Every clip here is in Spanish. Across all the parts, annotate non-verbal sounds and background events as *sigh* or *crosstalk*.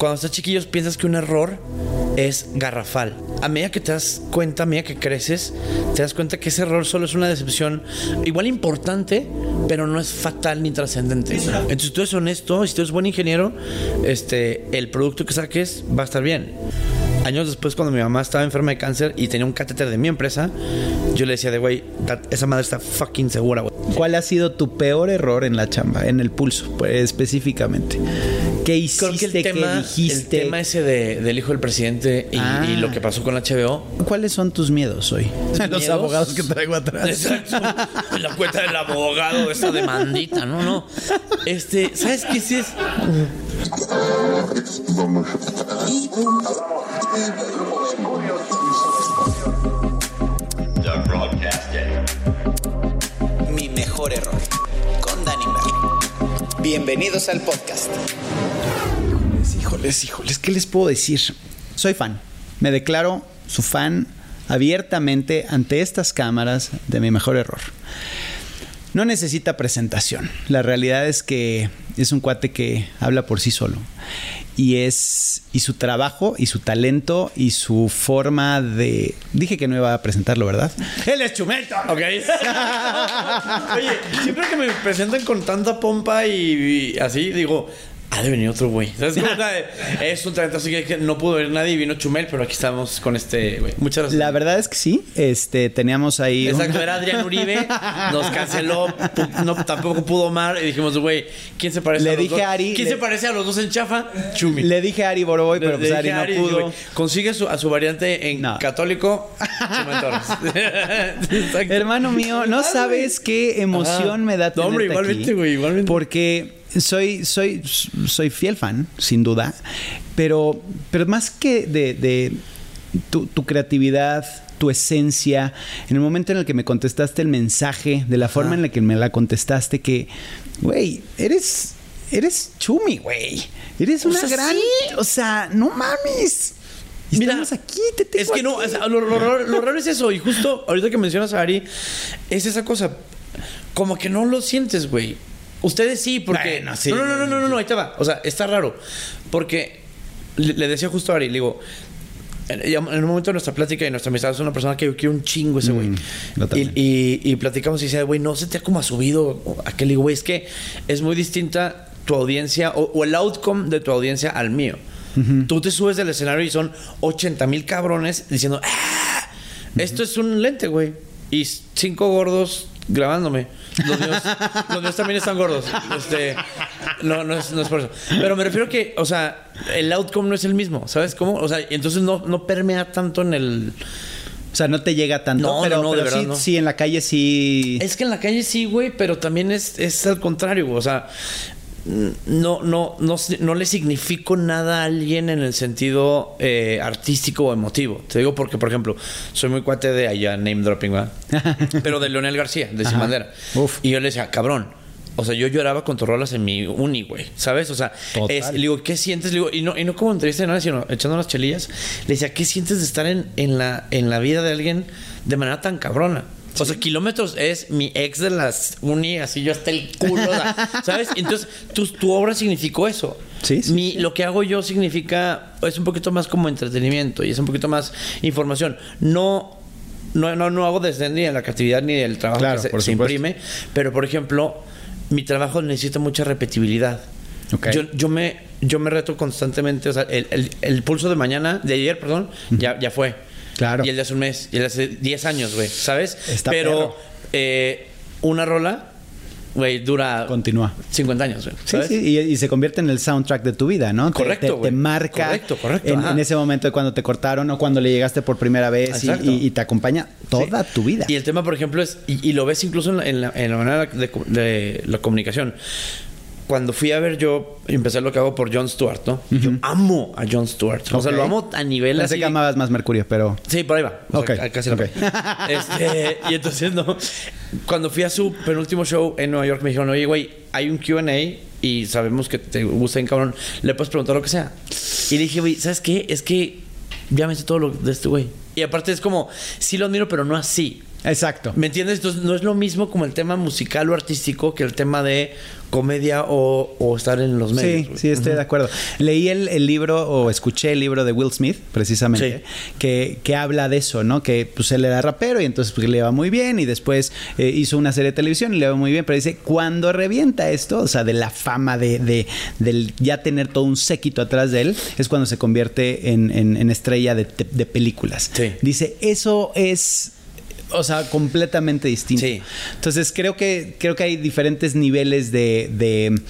cuando estás chiquillos piensas que un error es garrafal. A medida que te das cuenta, a medida que creces, te das cuenta que ese error solo es una decepción igual importante, pero no es fatal ni trascendente. Entonces, si tú eres honesto, si tú eres buen ingeniero, este, el producto que saques va a estar bien. Años después, cuando mi mamá estaba enferma de cáncer y tenía un catéter de mi empresa, yo le decía de, güey, esa madre está fucking segura, güey. ¿Cuál ha sido tu peor error en la chamba, en el pulso, pues, específicamente? ¿Qué hiciste? Creo que el tema, ¿Qué dijiste? el tema ese de- del hijo del presidente y, Ah. y lo que pasó con HBO. ¿Cuáles son tus miedos hoy? Los abogados que traigo atrás. Exacto. La cuenta del abogado, esa demandita, no, no. Este, ¿sabes qué sí es? Mi mejor error. Con Danny Merlin. Bienvenidos al podcast. Híjoles, híjoles, ¿qué les puedo decir? Soy fan. Me declaro su fan abiertamente ante estas cámaras de mi mejor error. No necesita presentación. La realidad es que es un cuate que habla por sí solo. Y es. Y su trabajo, y su talento, y su forma de. Dije que no iba a presentarlo, ¿verdad? Él es Chumel. Ok. *laughs* Oye, siempre que me presentan con tanta pompa y, y así, digo, ha de venir otro güey. ¿Sabes? Como, o sea, es un talento así que, no pudo ver nadie y vino Chumel, pero aquí estamos con este güey. Muchas gracias. La verdad es que sí. Este, teníamos ahí. Exacto, era Adrián Uribe, nos canceló, no, tampoco pudo Omar y dijimos, güey, ¿quién se parece Le a los dije dos? a Ari, ¿Quién le- se parece a los dos en chafa? Chumi. Le dije a Ari Boroboy, pero Le- pues le Ari dije no Ari, pudo. Consigue su- a su variante en No. católico, Chumel Torres. *laughs* Hermano mío, no sabes qué emoción Ajá. me da No, tenerte hombre, igualmente, aquí, güey, igualmente. Porque soy, soy, soy fiel fan, sin duda, pero, pero más que de, de tu, tu creatividad, tu esencia, en el momento en el que me contestaste el mensaje, de la forma en la que me la contestaste, que, güey, eres, eres chumi, güey. Eres O una sea, gran, sí. o sea, no mames. Y Mira, Estamos aquí, te tengo Es que no, aquí. o sea, lo, lo lo raro es eso. Y justo ahorita que mencionas a Ari, es esa cosa. Como que no lo sientes, güey. Ustedes sí, porque. Bueno, sí. No, no, no, no, no, no, ahí te va. O sea, está raro. Porque le, le decía justo a Ari, le digo. En un momento de nuestra plática y nuestra amistad es una persona que yo quiero un chingo ese güey. Mm, y, también. y, y platicamos y decía, güey, no se te ha como subido aquel. Le digo, güey, es que es muy distinta tu audiencia o, o el outcome de tu audiencia al mío. Tú te subes del escenario y son 80 mil cabrones diciendo, "Ah, esto es un lente, güey. Y cinco gordos grabándome. Los míos, *laughs* los míos también están gordos. Este, no, no es, no es por eso. Pero me refiero que, o sea, el outcome no es el mismo, ¿sabes cómo? O sea, entonces no, no permea tanto en el... O sea, no te llega tanto. No, pero, no, no, de verdad sí, no. sí, en la calle sí. Es que en la calle sí, güey, pero también es, es al contrario, güey. o sea, no, no, no, no le significo nada a alguien en el sentido eh, artístico o emotivo. Te digo porque, por ejemplo, soy muy cuate de allá, name dropping, ¿verdad? *laughs* pero de Leonel García, de Sin. Bandera. Uf. Y yo le decía, cabrón. O sea, yo lloraba con tus rolas en mi uni, güey. ¿Sabes? O sea, es- le digo, ¿qué sientes? Le digo, y no, y no como entrevista de nada, sino echando unas chelillas. Le decía, ¿qué sientes de estar en, en, la, en la vida de alguien de manera tan cabrona? O sea, kilómetros es mi ex de las uni, así yo hasta el culo, *laughs* ¿sabes? Entonces, tu, tu obra significó eso. Sí, sí, Mi- Lo que hago yo significa, es un poquito más como entretenimiento y es un poquito más información. No, no, no, no hago desde ni de la creatividad ni del trabajo Claro, que se, por se imprime, pero por ejemplo, mi trabajo necesita mucha repetibilidad. Ok. Yo, yo me, yo me reto constantemente, o sea, el, el- el pulso de mañana, de ayer, perdón, ya, ya fue. Claro. Y el de hace un mes, y el de hace 10 años, güey, ¿sabes? Está Pero eh, una rola, güey, dura Continúa. 50 años, güey. Sí, y, y se convierte en el soundtrack de tu vida, ¿no? Correcto, Te, te marca Correcto, correcto, en, ese momento de cuando te cortaron o cuando le llegaste por primera vez y, Exacto. y- y te acompaña toda Sí. tu vida. Y el tema, por ejemplo, es, y, lo ves incluso en la, en la- en la manera de la comunicación. Cuando fui a ver yo, empecé lo que hago por Jon Stewart, ¿no? Yo amo a Jon Stewart. O sea, lo amo a nivel Pensé así. que amabas más Mercurio, pero... Sí, por ahí va. O sea, Ok, ca- casi la ok. par. *laughs* Este, y entonces, no. Cuando fui a su penúltimo show en Nueva York, me dijeron, oye, güey, hay un QA y sabemos que te gusta en cabrón. Le puedes preguntar lo que sea. Y le dije, güey, ¿sabes qué? Es que ya me sé todo lo de este güey. Y aparte es como, sí lo admiro, pero no así. Exacto. ¿Me entiendes? Entonces no es lo mismo como el tema musical o artístico que el tema de comedia o, o estar en los medios. Sí, sí, estoy de acuerdo. Leí el, el libro o escuché el libro de Will Smith, precisamente, Sí. que, que habla de eso, ¿no? Que pues él era rapero y entonces pues, le va muy bien y después eh, hizo una serie de televisión y le va muy bien, pero dice, cuando revienta esto, o sea, de la fama, de, de del ya tener todo un séquito atrás de él, es cuando se convierte en, en- en estrella de, de- de películas. Sí. Dice, eso es... O sea, completamente distinto. Sí. Entonces creo que creo que hay diferentes niveles de, de,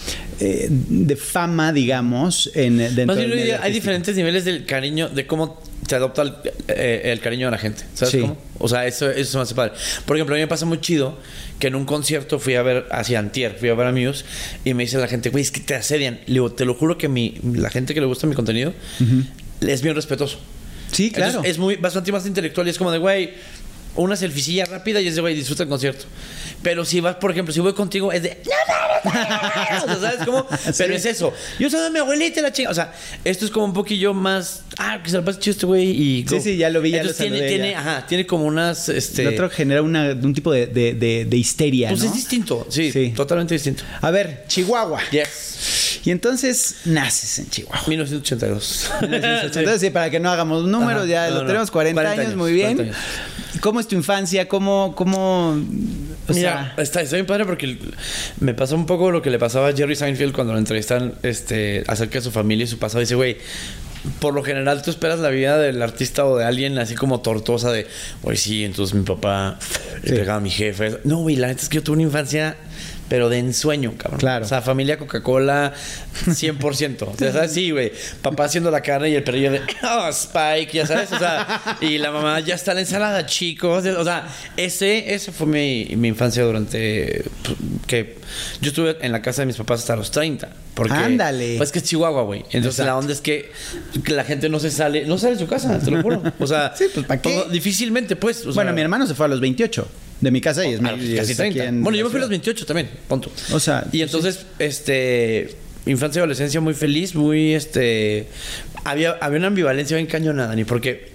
eh, de fama, digamos, en dentro Más del medio hay diferentes niveles del cariño, de cómo te adopta el, eh, el cariño de la gente. ¿Sabes Sí. cómo? O sea, eso, eso se me hace padre. Por ejemplo, a mí me pasa muy chido que en un concierto fui a ver, hacia Antier, fui a ver a Muse y me dice la gente, güey, es que te asedian. Le digo, te lo juro que mi, la gente que le gusta mi contenido es bien respetuoso. Sí, claro. Entonces, es muy, bastante más intelectual y es como de, güey, una selficilla rápida y es de, güey, disfruta el concierto. Pero si vas, por ejemplo, si voy contigo, es de, no, no, no, no, no". O sea, ¿sabes cómo? *laughs* Pero es eso. Yo soy de mi abuelita la chinga. O sea, esto es como un poquillo más, ah, que se lo pase chido este güey y... Sí, sí, ya lo vi, ya lo tiene, tiene, ya. ajá, tiene como unas, este... El otro genera una, un tipo de, de- histeria, pues es distinto, sí, Sí. totalmente distinto. A ver, Chihuahua. Yes. Y entonces naces en Chihuahua. 1982. Entonces, *laughs* sí, para que no hagamos números, ya lo tenemos 40, 40 años, años, muy bien. 40 ¿Cómo es tu infancia? ¿Cómo, cómo, o Mira, sea, está, está bien padre porque me pasó un poco lo que le pasaba a Jerry Seinfeld cuando lo entrevistan este, acerca de su familia y su pasado. Dice, güey, por lo general tú esperas la vida del artista o de alguien así como tortosa de, güey, sí, entonces mi papá le Sí. pegaba a mi jefe. No, güey, la neta es que yo tuve una infancia, pero de ensueño, cabrón. Claro. O sea, familia Coca-Cola, 100%. O sea, ¿sabes? Sí, güey. Papá haciendo la carne y el perrillo de, oh, Spike, ya sabes. O sea, y la mamá, ya está la ensalada, chicos. O sea, ese, ese fue mi, mi infancia durante, pues, que yo estuve en la casa de mis papás hasta los 30. Porque, Ándale. Pues que es Chihuahua, güey. Entonces la onda es que, que la gente no se sale, no sale de su casa, te lo juro. O sea, Sí, pues, ¿pa' qué? todo- difícilmente, pues. o bueno, sea, mi hermano se fue a los 28 de mi casa y es Ah, mi- casi es aquí 30. en Bueno, yo la me fui a los ciudad. 28 también, punto. O sea, Y entonces, este. Infancia y adolescencia muy feliz, muy este. Había, había una ambivalencia bien cañona, Dani, porque.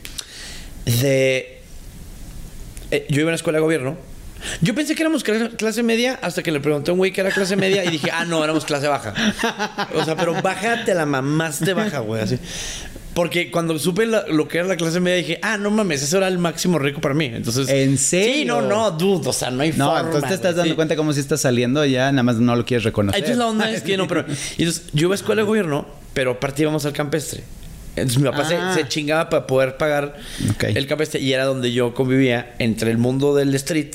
De. eh, yo iba a una escuela de gobierno. Yo pensé que éramos cla- clase media hasta que le pregunté a un güey que era clase media y dije, ah, no, éramos clase baja. O sea, pero bájate la mamaste baja, güey, así. Porque cuando supe la- lo que era la clase media dije, ah, no mames, eso era el máximo rico para mí. Entonces. ¿En serio? Sí, no, no, dude. O sea, no hay No, forma, entonces te estás güey, dando sí. cuenta cómo si estás saliendo ya nada más no lo quieres reconocer. Entonces la onda es que no, pero. *laughs* Entonces yo iba a escuela de gobierno, pero aparte íbamos al campestre. Entonces mi papá se- Ah. se, chingaba para poder pagar Ok. el campestre y era donde yo convivía entre el mundo del street,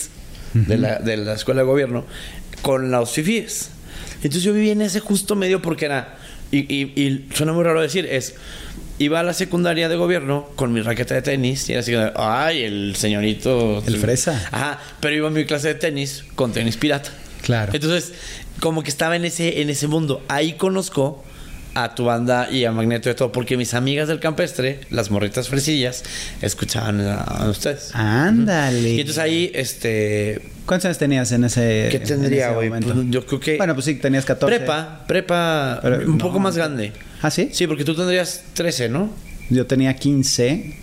de, la, de la escuela de gobierno, con los fifíes. Entonces yo vivía en ese justo medio porque era. Y, y- y suena muy raro decir, es. Iba a la secundaria de gobierno con mi raqueta de tenis y era así, ay, el señorito. El fresa. Ajá, pero iba a mi clase de tenis con tenis pirata. Claro. Entonces, como que estaba en ese, en ese mundo. Ahí conozco a tu banda y a Magneto y todo, porque mis amigas del campestre, las morritas fresillas, escuchaban a, a ustedes. Ándale. Y entonces ahí, este. ¿Cuántos años tenías en ese ¿Qué en tendría, güey? Pues, yo creo que. Bueno, pues sí, tenías 14. Prepa, prepa, Pero un no. poco más grande. ¿Ah, sí? Sí, porque tú tendrías 13, ¿no? Yo tenía 15.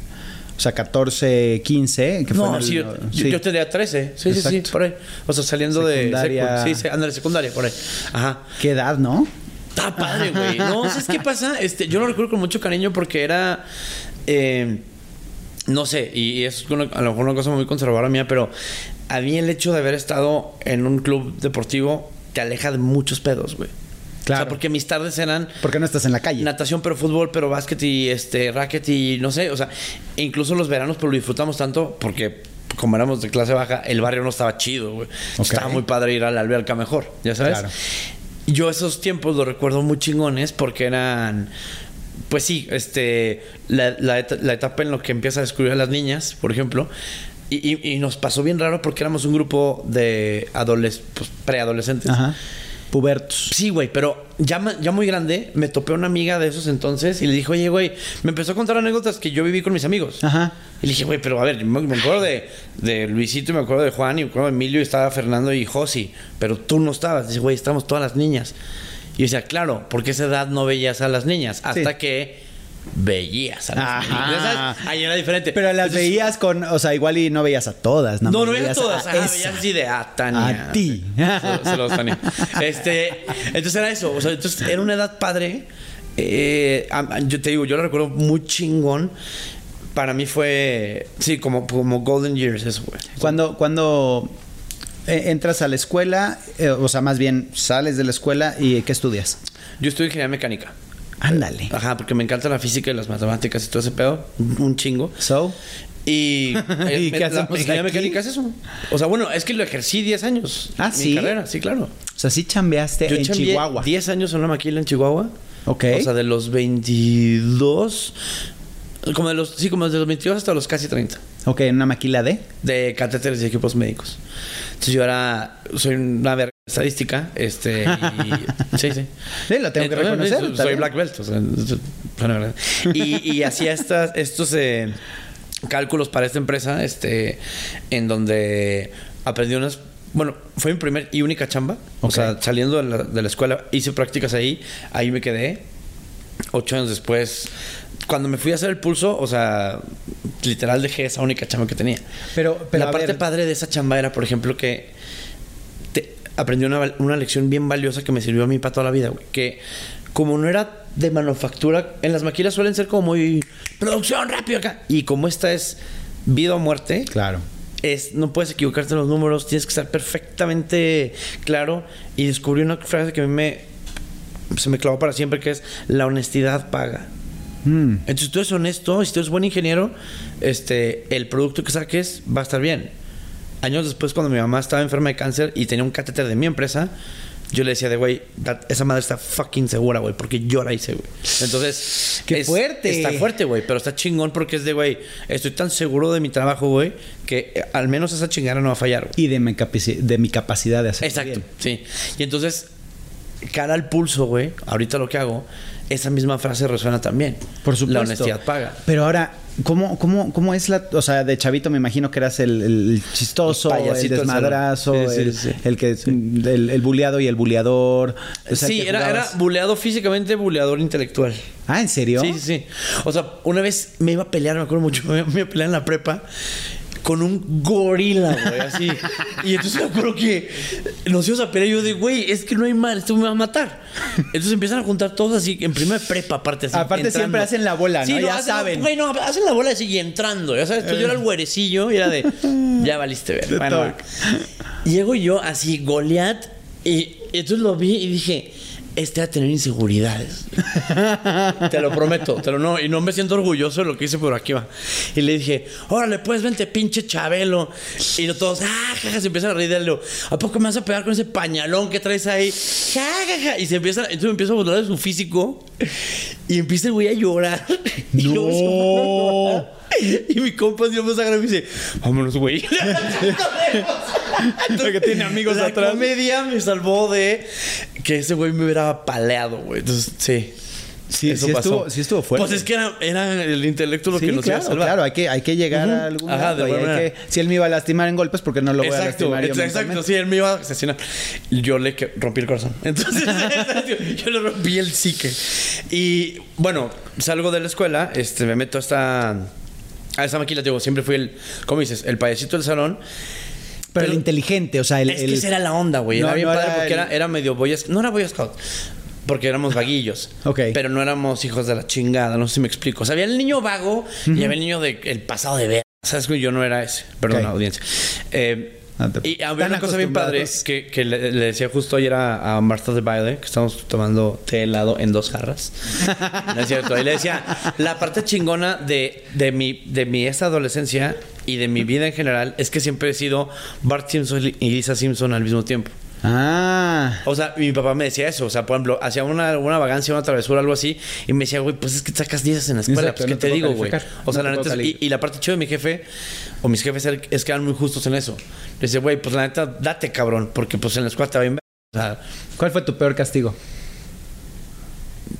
O sea, 14, 15. Que fue No, el- sí, yo, sí. yo tendría 13. Sí, sí, sí, por ahí. O sea, saliendo Secundaria. de. secu- Sí, ándale, secundaria, por ahí. Ajá. ¿Qué edad, no? Está padre, güey. No, ¿sabes qué pasa? Este, yo lo recuerdo con mucho cariño porque era. eh, no sé, y es una- a lo mejor una cosa muy conservadora mía, pero a mí el hecho de haber estado en un club deportivo te aleja de muchos pedos, güey. O Claro. sea, porque mis tardes eran Porque no estás en la calle. natación, pero fútbol, pero básquet y este racket y no sé, o sea, incluso los veranos, pero lo disfrutamos tanto porque como éramos de clase baja, el barrio no estaba chido, güey. Estaba muy padre ir a la alberca mejor, ya sabes. Claro. Yo esos tiempos los recuerdo muy chingones porque eran pues sí, este la, la et- la etapa en la que empieza a descubrir a las niñas, por ejemplo, y, y- y nos pasó bien raro porque éramos un grupo de pues, preadolescentes. Ajá. Pubertos. Sí, güey, pero ya, ya muy grande me topé a una amiga de esos entonces y le dije, oye, güey, me empezó a contar anécdotas que yo viví con mis amigos. Ajá. Y le dije, güey, pero a ver, me, me acuerdo de, de Luisito y me acuerdo de Juan y me acuerdo de Emilio y estaba Fernando y Josi, pero tú no estabas. Dice, güey, estamos todas las niñas. Y yo decía, claro, porque a esa edad no veías a las niñas. Hasta Sí. que veías a las. Ahí era diferente. Pero las Entonces, veías con, o sea, igual y no veías a todas, No, más no veías todas. a Ajá, esa. veías así de a Tania. A ti. Saludos, Tania. Este, entonces era eso. O sea, entonces era una edad padre. Eh, a- a- yo te digo, yo lo recuerdo muy chingón. Para mí fue, sí, como, como Golden Years, eso, güey. Cuando, cuando eh, entras a la escuela, eh, o sea, más bien sales de la escuela y ¿qué estudias? Yo estudio ingeniería mecánica. Ándale. Ajá, porque me encanta la física y las matemáticas y todo ese pedo. Un chingo. So, Y, *laughs* eh, ¿Y me- qué la hacemos ingeniería aquí? mecánica es eso. O sea, bueno, es que lo ejercí 10 años. Ah, mi ¿sí? carrera, sí, claro. o sea, sí chambeaste Yo en Chihuahua. 10 años en una maquila en Chihuahua. Ok. O sea, de los 22. Como de los. Sí, como desde los 22 hasta los casi 30. Ok, en una maquila de. De catéteres y equipos médicos. Entonces yo era. Soy una verga estadística. Este. Y, *laughs* sí, sí. Sí, lo tengo que reconocer, soy- black belt. O sea, bueno, y, y hacía estas, estos eh, cálculos para esta empresa. Este. En donde aprendí unas. Bueno, fue mi primer y única chamba. O sea, saliendo de la, de la escuela, hice prácticas ahí. Ahí me quedé. Ocho años después, cuando me fui a hacer el pulso, o sea, literal dejé esa única chamba que tenía. Pero, pero la parte ver, padre de esa chamba era, por ejemplo, que aprendí una, una lección bien valiosa que me sirvió a mí para toda la vida, güey. Que como no era de manufactura, en las maquilas suelen ser como muy producción rápido acá. Y como esta es vida o muerte, Claro. es, no puedes equivocarte en los números, tienes que estar perfectamente claro. Y descubrí una frase que a mí me, se me clavó para siempre, que es la honestidad paga. Mm. Entonces tú eres honesto, si tú eres buen ingeniero, este, el producto que saques va a estar bien. Años después, cuando mi mamá estaba enferma de cáncer y tenía un catéter de mi empresa, yo le decía de, güey, esa madre está fucking segura, güey, porque yo la hice, güey. Entonces... ¡Qué fuerte! Está fuerte, güey, pero está chingón porque es de, güey, estoy tan seguro de mi trabajo, güey, que eh, al menos esa chingada no va a fallar, güey. Y de mi, de mi capacidad de hacerlo Exacto, bien. sí. Y entonces, cara al pulso, güey, ahorita lo que hago, esa misma frase resuena también. Por supuesto. La honestidad paga. Pero ahora, ¿cómo, cómo, cómo es la. O sea, de chavito me imagino que eras el, el chistoso, El desmadrazo. Sí, el, sí. el que. El, el buleado y el buleador. O sea, sí, era, era buleado físicamente, buleador intelectual. Ah, ¿en serio? Sí, sí, sí. O sea, una vez me iba a pelear, me acuerdo mucho, *laughs* me iba a pelear en la prepa con un gorila, güey, así. Y entonces me acuerdo que nos íbamos a pelear y yo de, güey, es que no hay mal, esto me va a matar. Entonces empiezan a juntar todos así, en primera prepa, aparte así. Aparte siempre hacen la bola, ¿no? Ya hacen- saben. Güey, no, hacen la bola así y entrando, ya sabes. Entonces yo era el güerecillo y era de, ya valiste ver. Bueno. Llego yo así, Goliat, y entonces lo vi y dije, este va a tener inseguridades. te lo prometo, te lo no, y no me siento orgulloso de lo que hice por aquí va. Y le dije, órale, pues vente, pinche Chabelo. Y lo todos, ah, jaja, se empiezan a reír de él. ¿A poco me vas a pegar con ese pañalón que traes ahí? Ja, ja, ja. Y se empieza, entonces me empiezo a burlar de su físico. Y empieza el güey a llorar. *laughs* Y empiezo a llorar. Y mi compa Dios me saca y me dice, vámonos, güey. *laughs* *laughs* Porque tiene amigos la atrás. comedia me salvó de que ese güey me hubiera paleado, güey. Entonces, sí. Sí, Eso sí pasó. estuvo, sí estuvo fuerte. Pues es que era, era el intelecto lo Sí, que nos claro, iba a salvar. claro, hay que, hay que llegar Ujú. a algún Ajá, de manera. que- Si él me iba a lastimar en golpes, porque no lo voy a Exacto, lastimar yo ex- exacto, sí, él me iba a asesinar. Yo le que- rompí el corazón. Entonces, *laughs* yo le rompí el psique. Y bueno, salgo de la escuela, este, me meto a esta, a esta maquila, digo, siempre fui el, ¿cómo dices? El payasito del salón. Pero, el inteligente, o sea, el... es el- que esa era la onda, güey. No, Era bien no padre era porque el- era, era medio boy Scout. No era boy scout. Porque éramos vaguillos. *laughs* Ok. Pero no éramos hijos de la chingada. No sé si me explico. O sea, había el niño vago y había el niño del pasado de ver. ¿Sabes? güey? Yo no era ese. Perdón, Ok. audiencia. Eh, Ah, te- y había una cosa bien padre que, que le, le decía justo ayer a, a Marta de Baile, que estamos tomando té helado en dos jarras. *laughs* No es cierto. Ahí le decía, la parte chingona de, de, mi, de mi esta adolescencia y de mi vida en general es que siempre he sido Bart Simpson y Lisa Simpson al mismo tiempo. Ah. O sea, mi papá me decía eso. O sea, por ejemplo, hacía una, una vagancia, una travesura, algo así. Y me decía, güey, pues es que sacas 10 en la escuela. Exacto, pues, ¿qué no te digo, güey? O sea, No la neta. es- y, y la parte chida de mi jefe, o mis jefes, es que eran muy justos en eso. Le dice, güey, pues la neta, date, cabrón. Porque pues en la escuela te va bien. ver". O sea, ¿Cuál fue tu peor castigo?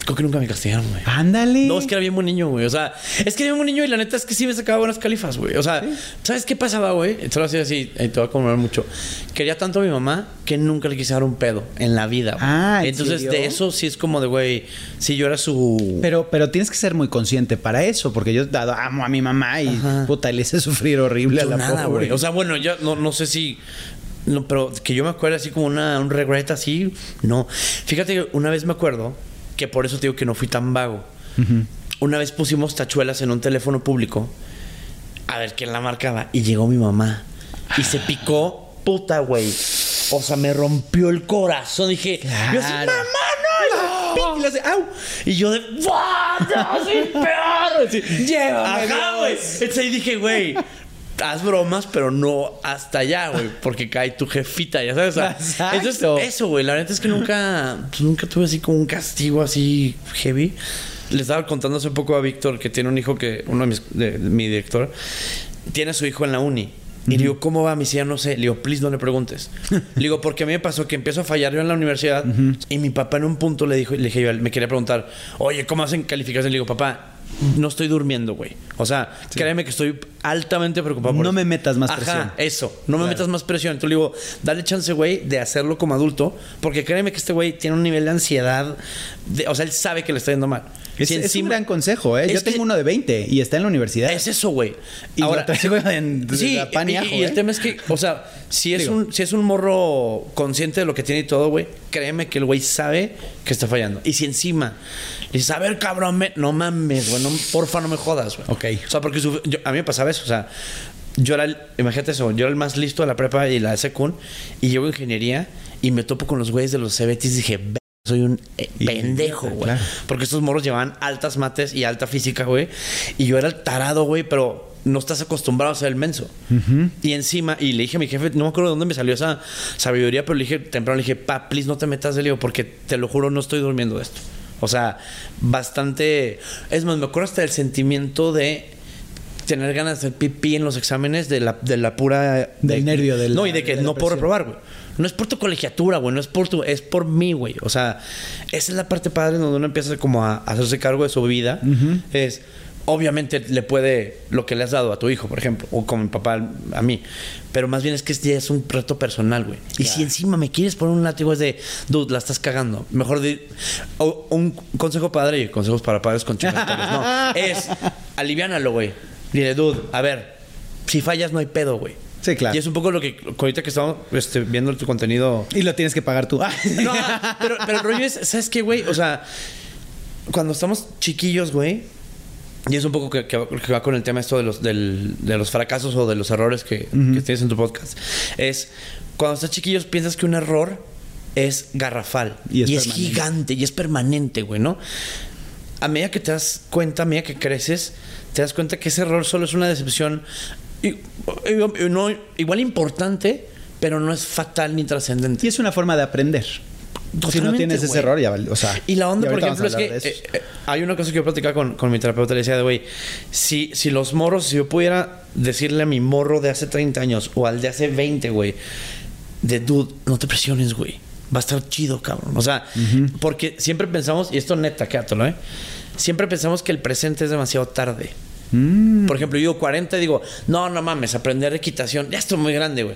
Creo que nunca me castigaron, güey. Ándale. No, es que era bien buen niño, güey. O sea, es que era bien buen niño y la neta es que sí me sacaba buenas califas, güey. O sea, ¿sabes qué pasaba, güey? Te lo hacía así, y te voy a conmover mucho. Quería tanto a mi mamá que nunca le quise dar un pedo en la vida, güey. Ah, ¿en Entonces, de eso sí es como de, güey, si yo era su. Pero, pero tienes que ser muy consciente para eso, porque yo dado, amo a mi mamá y Ajá. puta, le hice sufrir horrible Yo a la nada, pobre. güey. O sea, bueno, yo no, no sé si. No, pero que yo me acuerdo así como una, un regret así, no. Fíjate que una vez me acuerdo que por eso te digo que no fui tan vago. Una vez pusimos tachuelas en un teléfono público a ver quién la marcaba y llegó mi mamá y se picó, puta, güey. O sea, me rompió el corazón. Dije, yo así, mamá, no. Y, le hace, au. Y yo de, ¡Buah! ¡No, soy peor! Así, Llévame, Ajá, güey. Entonces ahí dije, güey, haz bromas, pero no hasta allá, güey, porque cae tu jefita, ya sabes. *laughs* Exacto. entonces, eso, güey, la neta es que nunca, pues, nunca tuve así como un castigo así heavy. Le estaba contando hace poco a Víctor que tiene un hijo que, uno de mis, de- de mi director, tiene a su hijo en la uni. Y le digo, ¿cómo va? Me decía, no sé. Le digo, please, no le preguntes. *laughs* le digo, porque a mí me pasó que empiezo a fallar yo en la universidad. Y mi papá en un punto le dijo, le dije, yo, me quería preguntar, oye, ¿cómo hacen calificación? Le digo, papá, no estoy durmiendo, güey. O sea, créeme que estoy altamente preocupado por No eso". me metas más Ajá, presión. eso. No me metas más presión. Entonces le digo, dale chance, güey, de hacerlo como adulto. Porque créeme que este güey tiene un nivel de ansiedad. de- o sea, él sabe que le está yendo mal. Es, Si es un encima- gran consejo, ¿eh? Yo tengo uno de 20 y está en la universidad. es eso, güey. Y lo traigo en- *laughs* sí, a pan y ajo, y el ¿eh? tema es que, o sea, si es, Digo. un, si es un morro consciente de lo que tiene y todo, güey, créeme que el güey sabe que está fallando. Y si encima le dices, a ver, cabrón, me- no mames, güey, no, porfa, no me jodas, güey. Ok. O sea, porque su- yo- a mí me pasaba eso, o sea, yo era el, imagínate eso, yo era el más listo de la prepa y la de secund, y llego a ingeniería y me topo con los güeyes de los CBTs y dije, "Ve, soy un eh, pendejo, güey. claro. Porque estos morros llevaban altas mates y alta física, güey. Y yo era el tarado, güey, pero no estás acostumbrado a ser el menso. Y encima, y le dije a mi jefe, no me acuerdo de dónde me salió esa sabiduría, pero le dije temprano, le dije, pa, please no te metas de lío, porque te lo juro, no estoy durmiendo de esto. O sea, bastante. Es más, me acuerdo hasta del sentimiento de tener ganas de hacer pipí en los exámenes de la, de la pura. Del de- nervio, de la- No, y de que de no puedo reprobar, güey. No es por tu colegiatura, güey. No es por tu. Es por mí, güey. O sea, esa es la parte padre donde uno empieza como a hacerse cargo de su vida. Es. Obviamente le puede lo que le has dado a tu hijo, por ejemplo, o como mi papá a mí. Pero más bien es que ya es un reto personal, güey. Y si encima me quieres poner un látigo es de, dude, la estás cagando. Mejor o- un consejo padre y consejos para padres con chicos. No, *laughs* es aliviánalo, güey. Dile, dude, a ver, si fallas no hay pedo, güey. Sí, claro. Y es un poco lo que ahorita que estamos este, viendo tu contenido. Y lo tienes que pagar tú. *laughs* No, pero, pero el rollo es, ¿sabes qué, güey? O sea, cuando estamos chiquillos, güey, y es un poco que, que- que va con el tema esto de los, del- de los fracasos o de los errores que, que tienes en tu podcast, es cuando estás chiquillos piensas que un error es garrafal Y y es es, permanente. gigante y es permanente, güey, ¿no? A medida que te das cuenta, a medida que creces, te das cuenta que ese error solo es una decepción y- no, igual importante, pero no es fatal ni trascendente. Y es una forma de aprender. si no tienes ese error, ya vale. O sea, Y la onda, y por ejemplo, es que eh, eh, hay una cosa que yo platicaba con, con mi terapeuta. Le decía de, güey, si, si los morros, si yo pudiera decirle a mi morro de hace 30 años o al de hace 20, güey, de dude, no te presiones, güey. Va a estar chido, cabrón. O sea, porque siempre pensamos, y esto neta, quédatelo, ¿eh? Siempre pensamos que el presente es demasiado tarde. Mm. Por ejemplo, yo digo 40 y digo, no, no mames, aprender equitación, ya estoy muy grande, güey.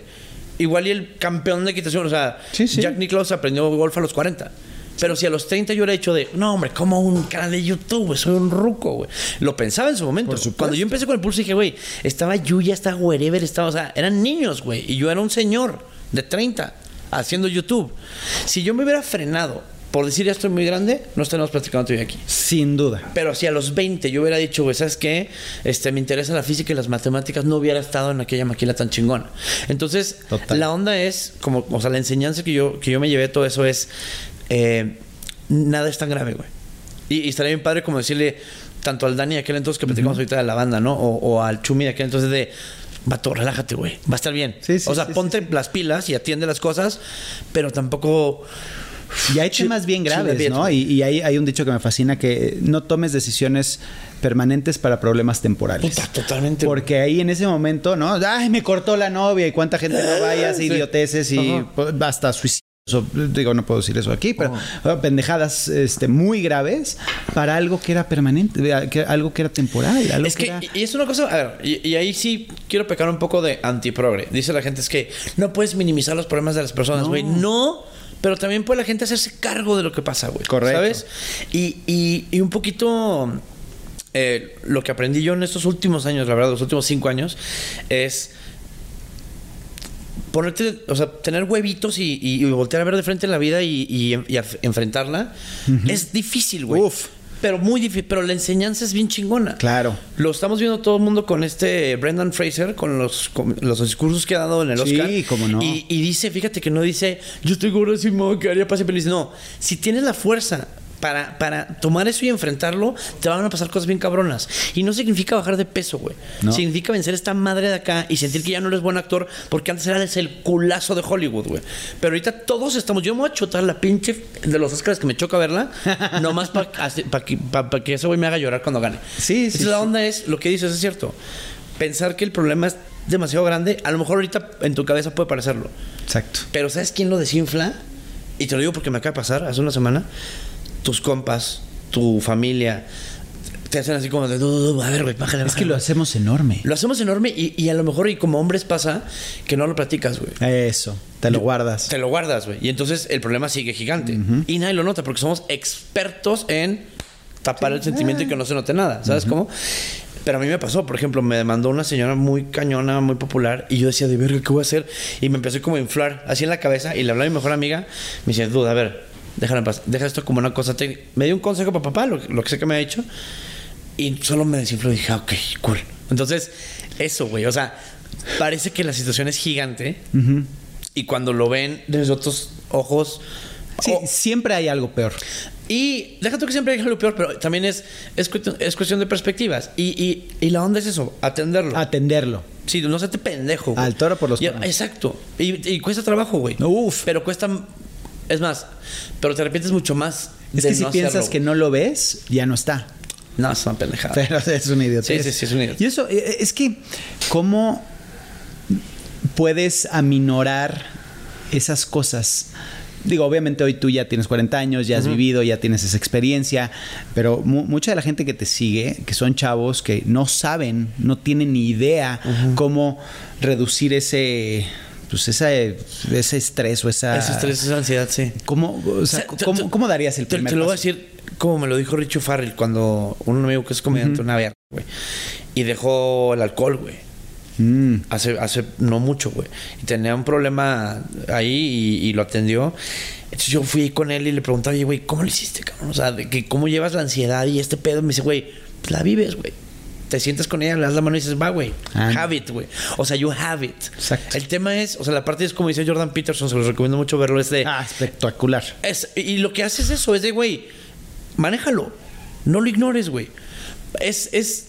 Igual y el campeón de equitación, o sea, Sí, sí. Jack Nicklaus aprendió golf a los 40. Pero si a los 30 yo hubiera hecho de, no, hombre, como un canal de YouTube, güey, soy un ruco, güey. Lo pensaba en su momento. Cuando yo empecé con el pulso dije, güey, estaba Yuya, estaba wherever, estaba, o sea, eran niños, güey. Y yo era un señor de 30 haciendo YouTube. Si yo me hubiera frenado por decir ya estoy muy grande, no estaríamos platicando todavía aquí. Sin duda. Pero si a los 20 yo hubiera dicho, güey, ¿sabes qué? Este, me interesa la física y las matemáticas, no hubiera estado en aquella maquila tan chingona. Entonces, Total. la onda es, como, o sea, la enseñanza que yo, que yo me llevé todo eso es, eh, nada es tan grave, güey. Y, y estaría bien padre como decirle, tanto al Dani de aquel entonces que platicamos ahorita de la banda, ¿no? O, o al Chumi de aquel entonces de, vato, relájate, güey, va a estar bien. Sí, sí, o sea, sí, ponte las pilas y atiende las cosas, pero tampoco... Y hay temas bien graves, ¿no? Y, y hay, hay un dicho que me fascina que no tomes decisiones permanentes para problemas temporales. Puta, totalmente. Porque ahí en ese momento, ¿no? Ay, me cortó la novia y cuánta gente no vaya, hace Sí. idioteces y hasta suicidios o, digo, no puedo decir eso aquí, pero uh, pendejadas este, muy graves para algo que era permanente, que- algo que era temporal. Algo Es que, era- y es una cosa, a ver, y, y ahí sí quiero pecar un poco de antiprogre. Dice la gente, es que no puedes minimizar los problemas de las personas, güey. No. Pero también puede la gente hacerse cargo de lo que pasa, güey. Correcto. ¿Sabes? Y, y, y un poquito eh, lo que aprendí yo en estos últimos años, la verdad, los últimos cinco años, es ponerte, o sea, tener huevitos y, y- y voltear a ver de frente la vida y, y- enfrentarla. Es difícil, güey. Uf. Pero muy difícil. Pero la enseñanza es bien chingona. Claro. Lo estamos viendo todo el mundo con este Brendan Fraser, con los, con los discursos que ha dado en el Sí, Oscar. cómo no. Y, y dice, fíjate que no dice, yo estoy gordísimo, que haría paz y feliz. No, si tienes la fuerza para, para tomar eso y enfrentarlo, te van a pasar cosas bien cabronas. Y no significa bajar de peso, güey. No. Significa vencer esta madre de acá y sentir que ya no eres buen actor, porque antes eras el culazo de Hollywood, güey. Pero ahorita todos estamos, yo me voy a chutar la pinche de los Oscars que me choca verla, *laughs* nomás para que, pa- pa que ese güey me haga llorar cuando gane. Sí, sí, la sí. onda es, lo que dices es cierto. Pensar que el problema es demasiado grande, a lo mejor ahorita en tu cabeza puede parecerlo. Exacto. Pero ¿sabes quién lo desinfla? Y te lo digo porque me acaba de pasar hace una semana. Tus compas, tu familia, te hacen así como de, "Du, du, du, a ver, güey, bájale, Es que bájale". lo hacemos enorme. Lo hacemos enorme y, y a lo mejor, y como hombres pasa, que no lo platicas, güey. Eso, te lo guardas. Te lo guardas, güey. Y entonces el problema sigue gigante. Y nadie lo nota porque somos expertos en tapar el sentimiento y que no se note nada. ¿Sabes cómo? Pero a mí me pasó, por ejemplo, me mandó una señora muy cañona, muy popular, y yo decía, de verga, ¿qué voy a hacer? Y me empecé como a inflar así en la cabeza, y le hablaba a mi mejor amiga, me decía, duda, a ver, en paz, deja esto como una cosa técnica. Me dio un consejo para papá, lo, lo que sé que me ha dicho, y solo me desinfló y dije, ah, ok, cool. Entonces, eso, güey, o sea, parece que la situación es gigante, y cuando lo ven desde otros ojos, Sí, siempre hay algo peor. y deja tú que siempre hay algo peor, pero también es, es, es cuestión de perspectivas. Y, y, y la onda es eso, atenderlo. Atenderlo. sí, no se te pendejo. güey. Al toro por los Y-. Exacto. Y, y cuesta trabajo, güey. Uf. Pero cuesta. Es más, pero te arrepientes mucho más. Es de que si no piensas hacerlo, que no lo ves, ya no está. No, es una pendejada. Pero *laughs* es un idiota. Sí, sí, sí, es un idiota. Y eso, eh, es que, ¿cómo puedes aminorar esas cosas? Digo, obviamente hoy tú ya tienes 40 años, ya has vivido, ya tienes esa experiencia, pero mu- mucha de la gente que te sigue, que son chavos que no saben, no tienen ni idea cómo reducir ese, pues esa, ese estrés o esa... Ese estrés, esa ansiedad, sí. ¿Cómo, o sea, O sea, te- ¿cómo, cómo darías el primer te lo voy a decir como me lo dijo Richo Farrell cuando un amigo que es comediante, una verga, güey. Y dejó el alcohol, güey. Mm, Hace, hace no mucho, güey. Y tenía un problema ahí y, y lo atendió. Entonces yo fui con él y le preguntaba, oye, güey, ¿cómo lo hiciste, cabrón? O sea, de que ¿cómo llevas la ansiedad y este pedo? Me dice, güey, pues la vives, güey. Te sientas con ella, le das la mano y dices, va, güey. Ah. Have it, güey. O sea, you have it. Exacto. El tema es, o sea, la parte es como dice Jordan Peterson, se los recomiendo mucho verlo, es de... Ah, espectacular. Es, y lo que hace es eso, es de, güey, manéjalo. No lo ignores, güey. Es, es,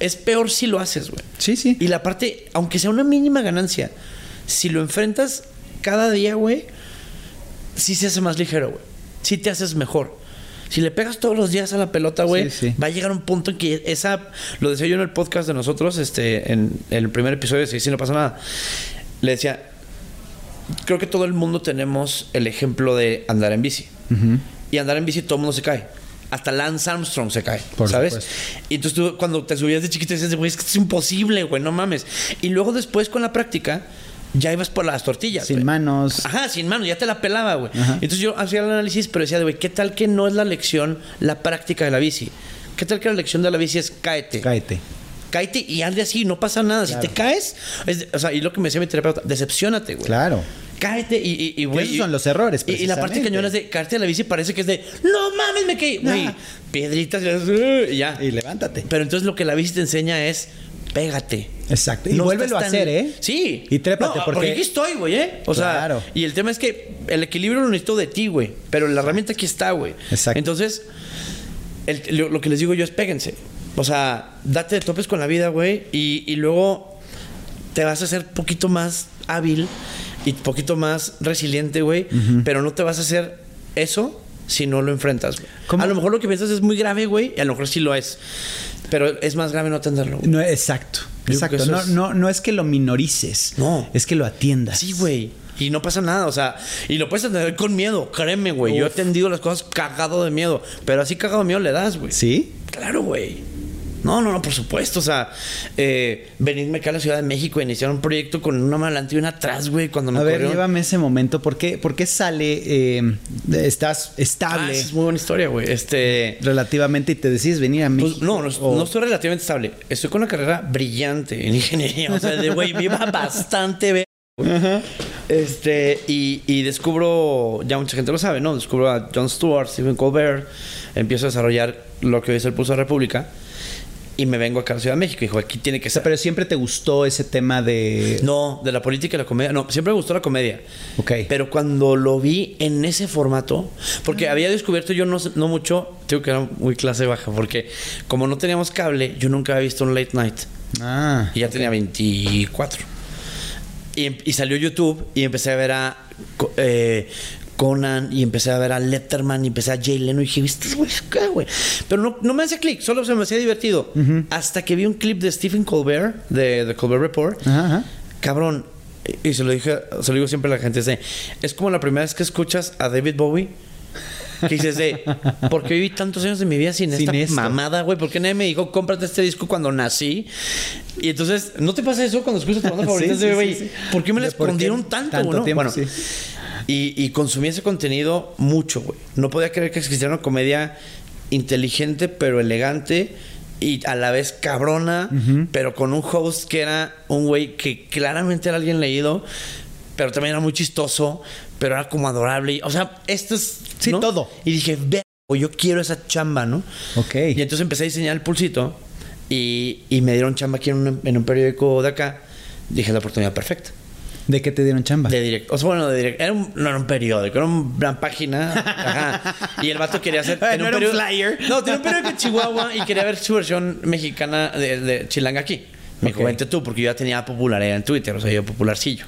es peor si lo haces, güey. Sí, sí. Y la parte, aunque sea una mínima ganancia, si lo enfrentas cada día, güey, sí se hace más ligero, güey. Sí te haces mejor. Si le pegas todos los días a la pelota, güey, Sí, sí. va a llegar un punto en que esa. Lo decía yo en el podcast de nosotros, este, en, el primer episodio, si, si no pasa nada. Le decía. Creo que todo el mundo tenemos el ejemplo de andar en bici. Y andar en bici todo el mundo se cae. Hasta Lance Armstrong se cae, Por ¿sabes? supuesto. Y entonces tú cuando te subías de chiquito dices, güey, es que es imposible, güey, no mames. Y luego después con la práctica ya ibas por las tortillas. Sin manos. Ajá, sin manos, ya te la pelaba, güey. Entonces yo hacía el análisis, pero decía, güey, ¿qué tal que no es la lección la práctica de la bici? ¿Qué tal que la lección de la bici es cáete? Cáete. Cáete y hazle así, no pasa nada. Claro. Si te caes, es- o sea, y lo que me decía mi terapeuta, decepcionate, güey. Claro. Cáete y, y, y, güey. esos son los errores, Y, y la parte cañona es de caerte de la bici parece que es de, no mames, me caí. Güey, Nah. piedritas y ya. Y levántate. Pero entonces lo que la bici te enseña es, pégate. Exacto. Y No vuélvelo a tan- hacer, ¿eh? Sí. Y trépate, No, porque- aquí estoy, güey, ¿eh? O Claro. sea, y el tema es que el equilibrio lo necesito de ti, güey. Pero la herramienta aquí está, güey. Exacto. Entonces, el- lo, lo que les digo yo es péguense. O sea, date de topes con la vida, güey. Y, y luego te vas a hacer poquito más hábil y poquito más resiliente, güey. Pero no te vas a hacer eso si no lo enfrentas, güey. A lo mejor lo que piensas es muy grave, güey. Y a lo mejor sí lo es. Pero es más grave no atenderlo, güey. No, exacto. Exacto. No, es- no, no es que lo minorices. No. Es que lo atiendas. Sí, güey. Y no pasa nada, o sea, y lo puedes atender con miedo, créeme, güey. Yo he atendido las cosas cagado de miedo, pero así cagado de miedo le das, güey. ¿Sí? Claro, güey. No, no, no, por supuesto. O sea, eh, venirme acá a la Ciudad de México e iniciar un proyecto con una mano adelante y una atrás, güey, cuando me A ver, llévame ese momento. ¿Por qué, por qué sale, eh, estás Ah, estable esa es muy buena historia, güey. Este. relativamente y te decides venir a México? Pues, no, no, O- no estoy relativamente estable. Estoy con una carrera brillante en ingeniería. O sea, de güey, me iba bastante bien. Este, y, y descubro, ya mucha gente lo sabe, ¿no? Descubro a Jon Stewart, Stephen Colbert, empiezo a desarrollar lo que hoy es el Pulso de la República y me vengo acá a la Ciudad de México. Dijo, aquí tiene que O sea, ser. pero siempre te gustó ese tema de... No, de la política y la comedia. No, siempre me gustó la comedia. Ok. Pero cuando lo vi en ese formato, porque había descubierto yo no, no mucho, digo que era muy clase baja, porque como no teníamos cable, yo nunca había visto un late night. Ah. Y ya tenía 24. Y, em- y salió YouTube y empecé a ver a eh, Conan y empecé a ver a Letterman y empecé a Jay Leno y dije, ¿viste, güey? ¿Qué, güey? Pero no, no me hacía clic, solo se me hacía divertido. Hasta que vi un clip de Stephen Colbert, de The Colbert Report. Cabrón. Y se lo dije, se lo digo siempre a la gente, es, como la primera vez que escuchas a David Bowie. Que dices de, *laughs* ¿por qué viví tantos años de mi vida sin, Sin esta esto. mamada, güey? ¿Por qué nadie me dijo, cómprate este disco cuando nací? Y entonces, ¿no te pasa eso cuando escuchas tu banda *laughs* favorita? Sí, de, sí. ¿por qué me la ¿De por qué escondieron tanto, tanto tiempo? Bueno, Sí. Y, y consumí ese contenido mucho, güey. No podía creer que existiera una comedia inteligente, pero elegante. Y a la vez cabrona, pero con un host que era un güey que claramente era alguien leído, pero también era muy chistoso, pero era como adorable. Y, O sea, esto es. Sí, ¿no? todo. Y dije, ve, yo quiero esa chamba, ¿no? Ok. Y entonces empecé a diseñar el pulsito y, y me dieron chamba aquí en un, en un periódico de acá. Dije, la oportunidad perfecta. ¿De qué te dieron chamba? De directo. O sea, bueno, de directo. Era un, no era un periódico, era una página. Ajá. Y el vato quería hacer. *laughs* tenía No era un flyer. No, tenía un periódico en Chihuahua y quería ver su versión mexicana de, de Chilanga aquí. Me Ok. dijo, vente tú, porque yo ya tenía popularidad en Twitter, o sea, yo popularcillo.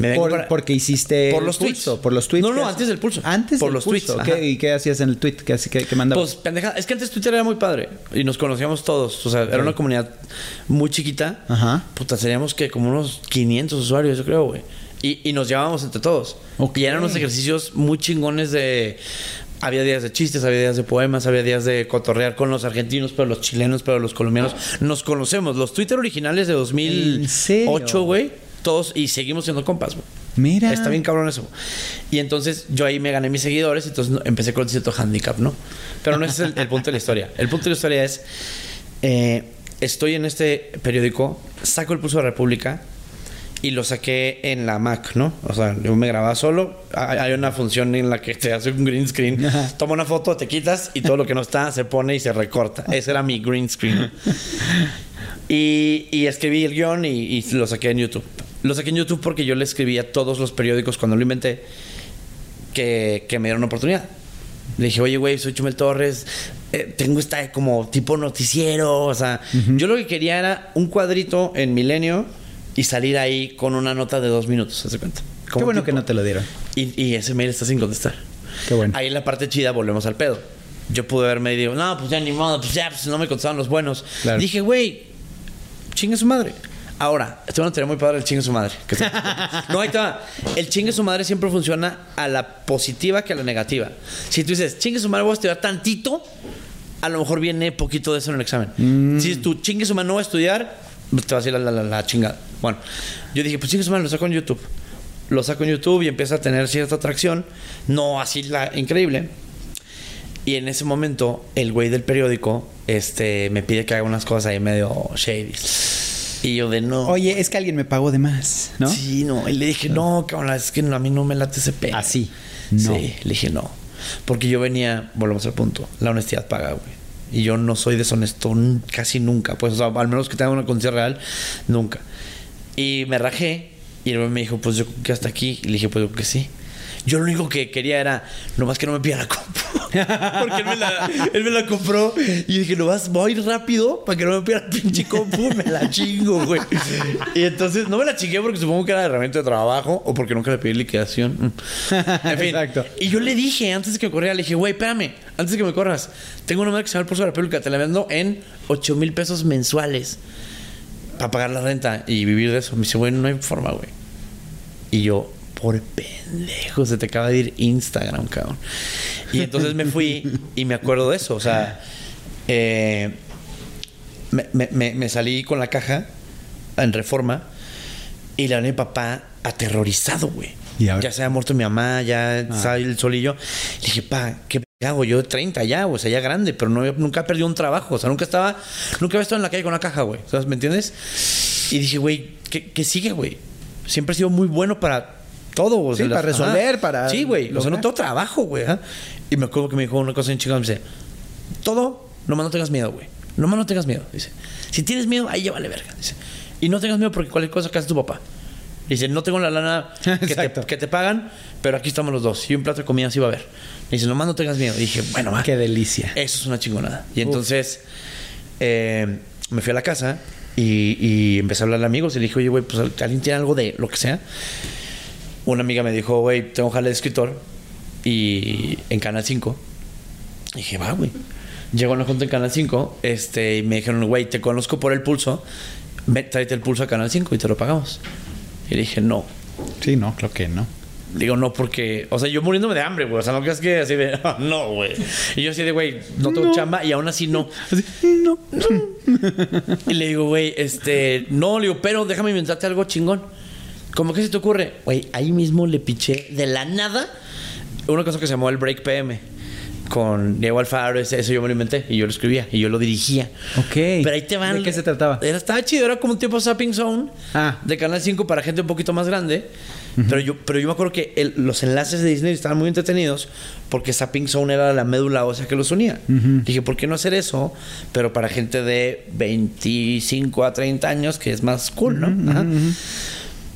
Me vengo Por- para- Porque hiciste Por los tweets. pulso, Por los tweets. No, no, antes del pulso. Antes Por del los pulso. tweets, ¿Qué- ajá. ¿Y qué hacías en el tweet? ¿Qué, qué, qué mandabas? Pues pendeja. Es que antes Twitter era muy padre y nos conocíamos todos. O sea, era una comunidad muy chiquita. Ajá. Puta, seríamos que como unos 500 usuarios, yo creo, güey. Y, y nos llevábamos entre todos. Y eran unos ejercicios muy chingones de. Había días de chistes, había días de poemas, había días de cotorrear con los argentinos, pero los chilenos, pero los colombianos. Nos conocemos. Los Twitter originales de 2008, serio? güey. Todos. Y seguimos siendo compas, güey. Mira. Está bien cabrón eso. Y entonces yo ahí me gané mis seguidores, entonces empecé con cierto handicap, ¿no? Pero no ese es el, el punto de la historia. El punto de la historia es, eh, estoy en este periódico, saco el pulso de la República y lo saqué en la Mac, ¿no? O sea, yo me grababa solo. Hay una función en la que te hace un green screen. Toma una foto, te quitas y todo lo que no está se pone y se recorta. Ese era mi green screen. *laughs* Y, y escribí el guion y, y lo saqué en YouTube. Lo saqué en YouTube porque yo le escribí a todos los periódicos cuando lo inventé que, que me dieron una oportunidad. Le dije, oye, güey, soy Chumel Torres, eh, tengo esta como tipo noticiero. O sea, yo lo que quería era un cuadrito en Milenio y salir ahí con una nota de dos minutos, ¿se cuenta? Qué bueno tipo- que no te lo dieron. y, y ese mail está sin contestar. Qué bueno. Ahí en la parte chida volvemos al pedo. Yo pude haberme dicho, no, pues ya ni modo, pues ya, pues no me contestaron los buenos. Claro. Dije, güey, chingue su madre. Ahora, esto no teoría muy padre el chingue su madre. que *laughs* no, ahí está. El chingue su madre siempre funciona a la positiva que a la negativa. Si tú dices, chingue su madre, voy a estudiar tantito, a lo mejor viene poquito de eso en el examen. Mm. Si tú chingue su madre, no voy a estudiar, te va a decir la, la, la- la chingada. Bueno, yo dije, pues su madre, lo saco en YouTube. Lo saco en YouTube y empieza a tener cierta atracción. No así la increíble. Y en ese momento, el güey del periódico este, me pide que haga unas cosas ahí medio shady. Y yo de no. Oye, es que alguien me pagó de más, ¿no? Sí, no. Y le dije, no, cabrón, es que a mí no me late ese pedo. Así. No. Sí, le dije no. Porque yo venía, volvemos al punto, la honestidad paga, güey. Y yo no soy deshonesto casi nunca. Pues, o sea, al menos que tenga una conciencia real, nunca. Y me rajé. Y güey me dijo, pues yo que hasta aquí. Y le dije, pues yo que sí. Yo lo único que quería era, nomás que no me pida la compu. Porque él me la, él me la compró. Y dije, nomás voy a ir rápido para que no me pida la pinche compu. Me la chingo, güey. Y entonces no me la chingué porque supongo que era herramienta de trabajo o porque nunca le pedí liquidación. En fin. Exacto. Y yo le dije, antes de que me corriera, le dije, güey, espérame, antes de que me corras, tengo una madre que se llama el Pulso de la República, te la vendo en 8 mil pesos mensuales para pagar la renta y vivir de eso. Me dice, güey, no hay forma, güey. Y yo, por pendejo, se te acaba de ir Instagram, cabrón. Y entonces me fui y me acuerdo de eso. O sea, eh, me, me- me- me salí con la caja en reforma y la vi a mi papá aterrorizado, güey. Ya se había muerto mi mamá, ya estaba el solillo. Le dije, pa, ¿qué hago? Yo de 30 ya, o sea, ya grande, pero no, nunca perdido un trabajo. O sea, nunca estaba, nunca había estado en la calle con una caja, güey. ¿Sabes? ¿Me entiendes? Y dije, güey, ¿qué, qué sigue, güey? Siempre he sido muy bueno para todo. o Sí, para resolver, para Sí, güey. O sea, no tengo trabajo, güey. Y me acuerdo que me dijo una cosa en chingada. Me dice, todo, nomás no tengas miedo, güey. Nomás no tengas miedo. Dice, si tienes miedo, ahí ya vale verga. Dice, y no tengas miedo porque cualquier cosa que hace tu papá. Dice, no tengo la lana *laughs* que te, Exacto. que te pagan, pero aquí estamos los dos. Y un plato de comida sí va a haber. Dice, nomás no tengas miedo. Y dije, bueno, va. Qué delicia. Eso es una chingonada. Y entonces eh, me fui a la casa y, y empecé a hablarle a amigos. Y le dije, oye, güey, pues alguien tiene algo de lo que sea. Una amiga me dijo, güey, tengo jale de escritor y en Canal 5. Y dije, va, güey. Llegó una junta en Canal 5 este, y me dijeron, güey, te conozco por el pulso. Tráete el pulso a Canal 5 y te lo pagamos. Y le dije, no. Sí, no, creo que no. Digo, no, porque, o sea, yo muriéndome de hambre, güey. O sea, no creas que así de, "Ah, *laughs* no, güey. Y yo así de, güey, no tengo chamba y aún así no. no. *laughs* Y le digo, güey, este, no, le digo, pero déjame inventarte algo chingón. ¿Cómo que se te ocurre? Güey, ahí mismo le piché de la nada una cosa que se llamó el Break PM. Con Diego Alfaro, ese, ese yo me lo inventé y yo lo escribía y yo lo dirigía. Ok. Pero ahí te van. ¿De qué se trataba? Era, estaba chido, era como un tipo Zapping Zone Ah. de Canal 5 para gente un poquito más grande. pero, yo, pero yo me acuerdo que el- los enlaces de Disney estaban muy entretenidos porque Zapping Zone era la médula ósea que los unía. Dije, ¿por qué no hacer eso? Pero para gente de 25 a 30 años, que es más cool, ¿no? Ajá.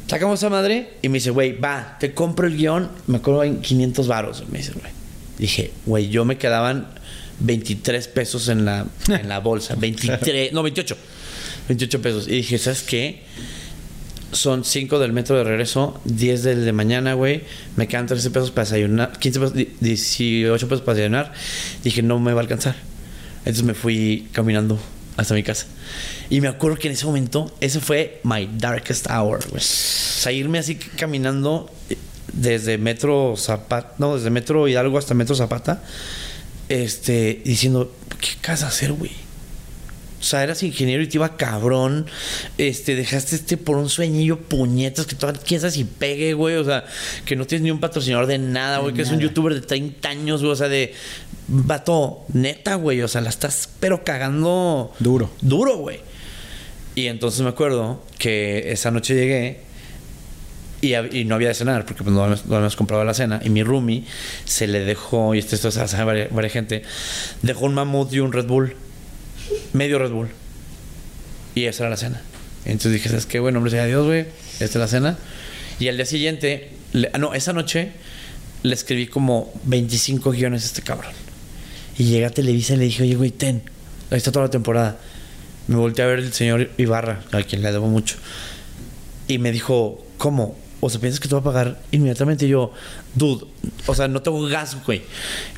Sacamos esa madre y me dice, güey, va, te compro el guion. Me acuerdo en 500 varos, me dice, güey. Dije, güey, yo me quedaban 23 pesos en la, *laughs* en la bolsa. 23, no, 28. 28 pesos. Y dije, ¿sabes qué? Son 5 del metro de regreso, 10 del de mañana, güey. Me quedan 13 pesos para desayunar, 15 pesos, 18 pesos para desayunar. Dije, no me va a alcanzar. Entonces me fui caminando hasta mi casa. Y me acuerdo que en ese momento, ese fue my darkest hour, güey. O sea, irme así caminando eh, desde Metro Zapata, no, desde Metro Hidalgo hasta Metro Zapata, este, diciendo, ¿qué casa hacer, güey? O sea, eras ingeniero y te iba cabrón. Este, dejaste este por un sueñillo puñetas que todavía quién sabe si pegue, güey. O sea, que no tienes ni un patrocinador de nada, güey. Que es un youtuber de 30 años, güey. O sea, de vato, neta, güey. O sea, la estás pero cagando Duro. Duro, güey. Y entonces me acuerdo que esa noche llegué y, y no había de cenar porque pues, no, habíamos, no habíamos comprado la cena. Y mi roomie se le dejó, y esto, esto se sabe varias, varias gente, dejó un mamut y un Red Bull. Medio Red Bull. Y esa era la cena. Entonces dije, ¿sabes qué? Bueno, hombre, sea Dios, güey. Esta es la cena. Y al día siguiente, le- ah, no, esa noche le escribí como 25 guiones a este cabrón. Y llegué a Televisa y le dije, oye, güey, ten. Ahí está toda la temporada. Me volteé a ver el señor Ibarra, a quien le debo mucho. Y me dijo, ¿cómo? O sea, ¿piensas que te va a pagar inmediatamente? Yo, dude, o sea, no tengo gas, güey.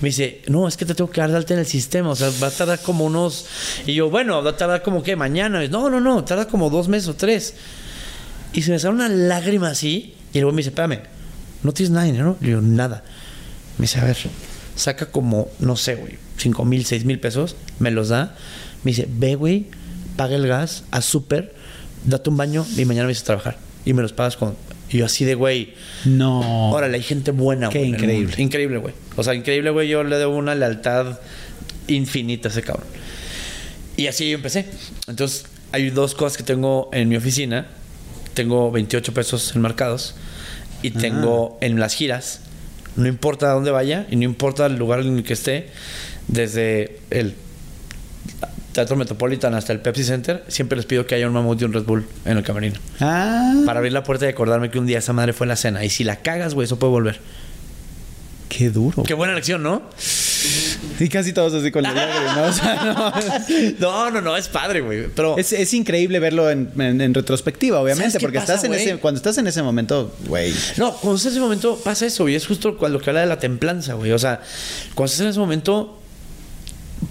Me dice, no, es que te tengo que dar de alta en el sistema. O sea, va a tardar como unos... Y yo, bueno, va a tardar como que mañana. Y, no, no, no, tarda como dos meses o tres. Y se me sale una lágrima así. Y güey me dice, espérame, ¿no tienes nada de dinero? Y yo, nada. Me dice, a ver, saca como, no sé, güey, cinco mil, seis mil pesos. Me los da. Me dice, ve, güey, paga el gas, haz súper, date un baño y mañana me a trabajar. Y me los pagas con... Y yo así de, güey, No. órale, hay gente buena, Qué güey. increíble. Increíble, güey. O sea, increíble, güey. Yo le debo una lealtad infinita a ese cabrón. Y así yo empecé. Entonces, hay dos cosas que tengo en mi oficina. Tengo 28 pesos enmarcados. Y tengo en las giras, no importa a dónde vaya y no importa el lugar en el que esté, desde el Teatro Metropolitan hasta el Pepsi Center, siempre les pido que haya un mamut y un Red Bull en el camerino. Ah. Para abrir la puerta y acordarme que un día esa madre fue en la cena. Y si la cagas, güey, eso puede volver. Qué duro. Qué buena lección, ¿no? Y casi todos así con las *laughs* lágrimas, ¿no? O sea, no. No, no, no, es padre, güey. Pero Es, es increíble verlo en, en- en retrospectiva, obviamente, ¿Sabes qué porque pasa, estás en ese, cuando estás en ese momento, güey. no, cuando estás en ese momento pasa eso, y es justo cuando que habla de la templanza, güey. O sea, cuando estás en ese momento,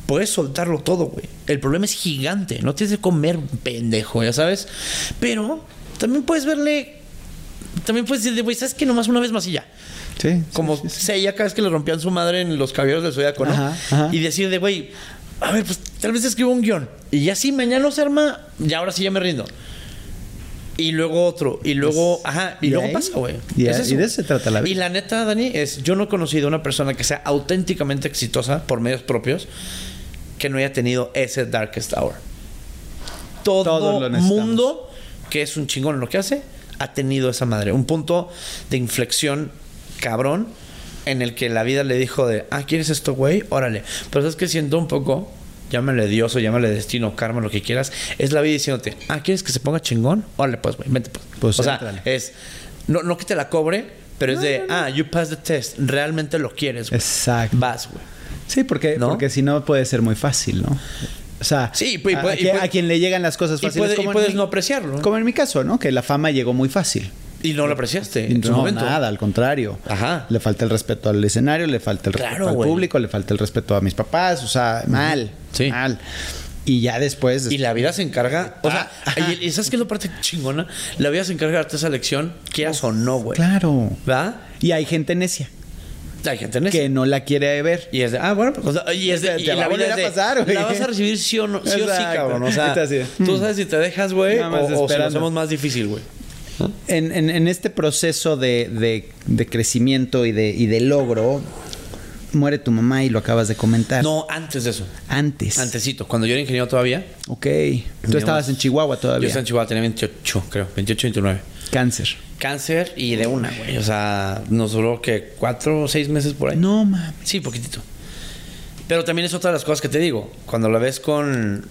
puedes soltarlo todo, güey. El problema es gigante. No tienes que comer pendejo, ya sabes. Pero también puedes verle también puedes decir, güey, ¿sabes qué? Nomás una vez más y ya. Sí. Como sí, sí. Seiya cada vez que le rompían su madre en los caballeros del Zodiaco, ¿no? Ajá, ajá. Y decir de, güey, a ver, pues tal vez escribo un guion. Y ya sí, mañana no se arma, y ahora sí ya me rindo. Y luego otro, y luego, ajá, y, y luego ahí- pasa, güey. y Es y de eso se trata la vida. Y la neta, Dani, es, yo no he conocido una persona que sea auténticamente exitosa por medios propios que no haya tenido ese darkest hour. Todo, necesitamos. mundo que es un chingón en lo que hace ha tenido esa madre. Un punto de inflexión cabrón en el que la vida le dijo de, ah, ¿quieres esto, güey? Órale. Pero sabes que siento un poco, llámale Dios o llámale destino, karma, lo que quieras, es la vida diciéndote, ah, ¿quieres que se ponga chingón? Órale, pues, güey, vente, pues. Pues, o sea, es, no, no que te la cobre, pero es de, ah, you passed the test, realmente lo quieres, güey. Exacto. Vas, güey. Sí, porque, ¿No? porque si no puede ser muy fácil, ¿no? O sea, Sí, pues, y a, puede- a y quien- puede- a quien le llegan las cosas Y, fáciles. puede- y como en puedes mi- no apreciarlo. ¿no? Como en mi caso, ¿no? Que la fama llegó muy fácil. Y no lo apreciaste Y en su no, momento. nada, al contrario. Ajá. Le falta el respeto al escenario, le falta el Claro, respeto al público, le falta el respeto a mis papás, o sea, mal. Sí. Mal. Y ya después. Y la vida se encarga. O sea, Ah, y, y ¿sabes qué es la parte chingona? La vida se encarga de darte esa lección, quieras o no, güey. Claro. ¿verdad? Y hay gente necia Hay gente en eso. que no la quiere ver. Y es de, ah, bueno, pues, o sea, y es de, Te y va la a vida volver es a pasar, güey. La vas a recibir sí o no, sí o sí, cabrón. O sea, tú sabes si te dejas, güey, o, o si lo hacemos más difícil, güey. En, en- en este proceso de, de- de crecimiento y de, y de logro, muere tu mamá y lo acabas de comentar. No, antes de eso. Antes. Antesito. Cuando yo era ingeniero todavía. Ok. Tú estabas en Chihuahua Yo todavía. estaba en Chihuahua, tenía 28, creo. 28, 29. Cáncer. Cáncer y de una, güey. O sea, nos duró que cuatro o seis meses por ahí. No mames. Sí, poquitito. Pero también es otra de las cosas que te digo. Cuando la ves con.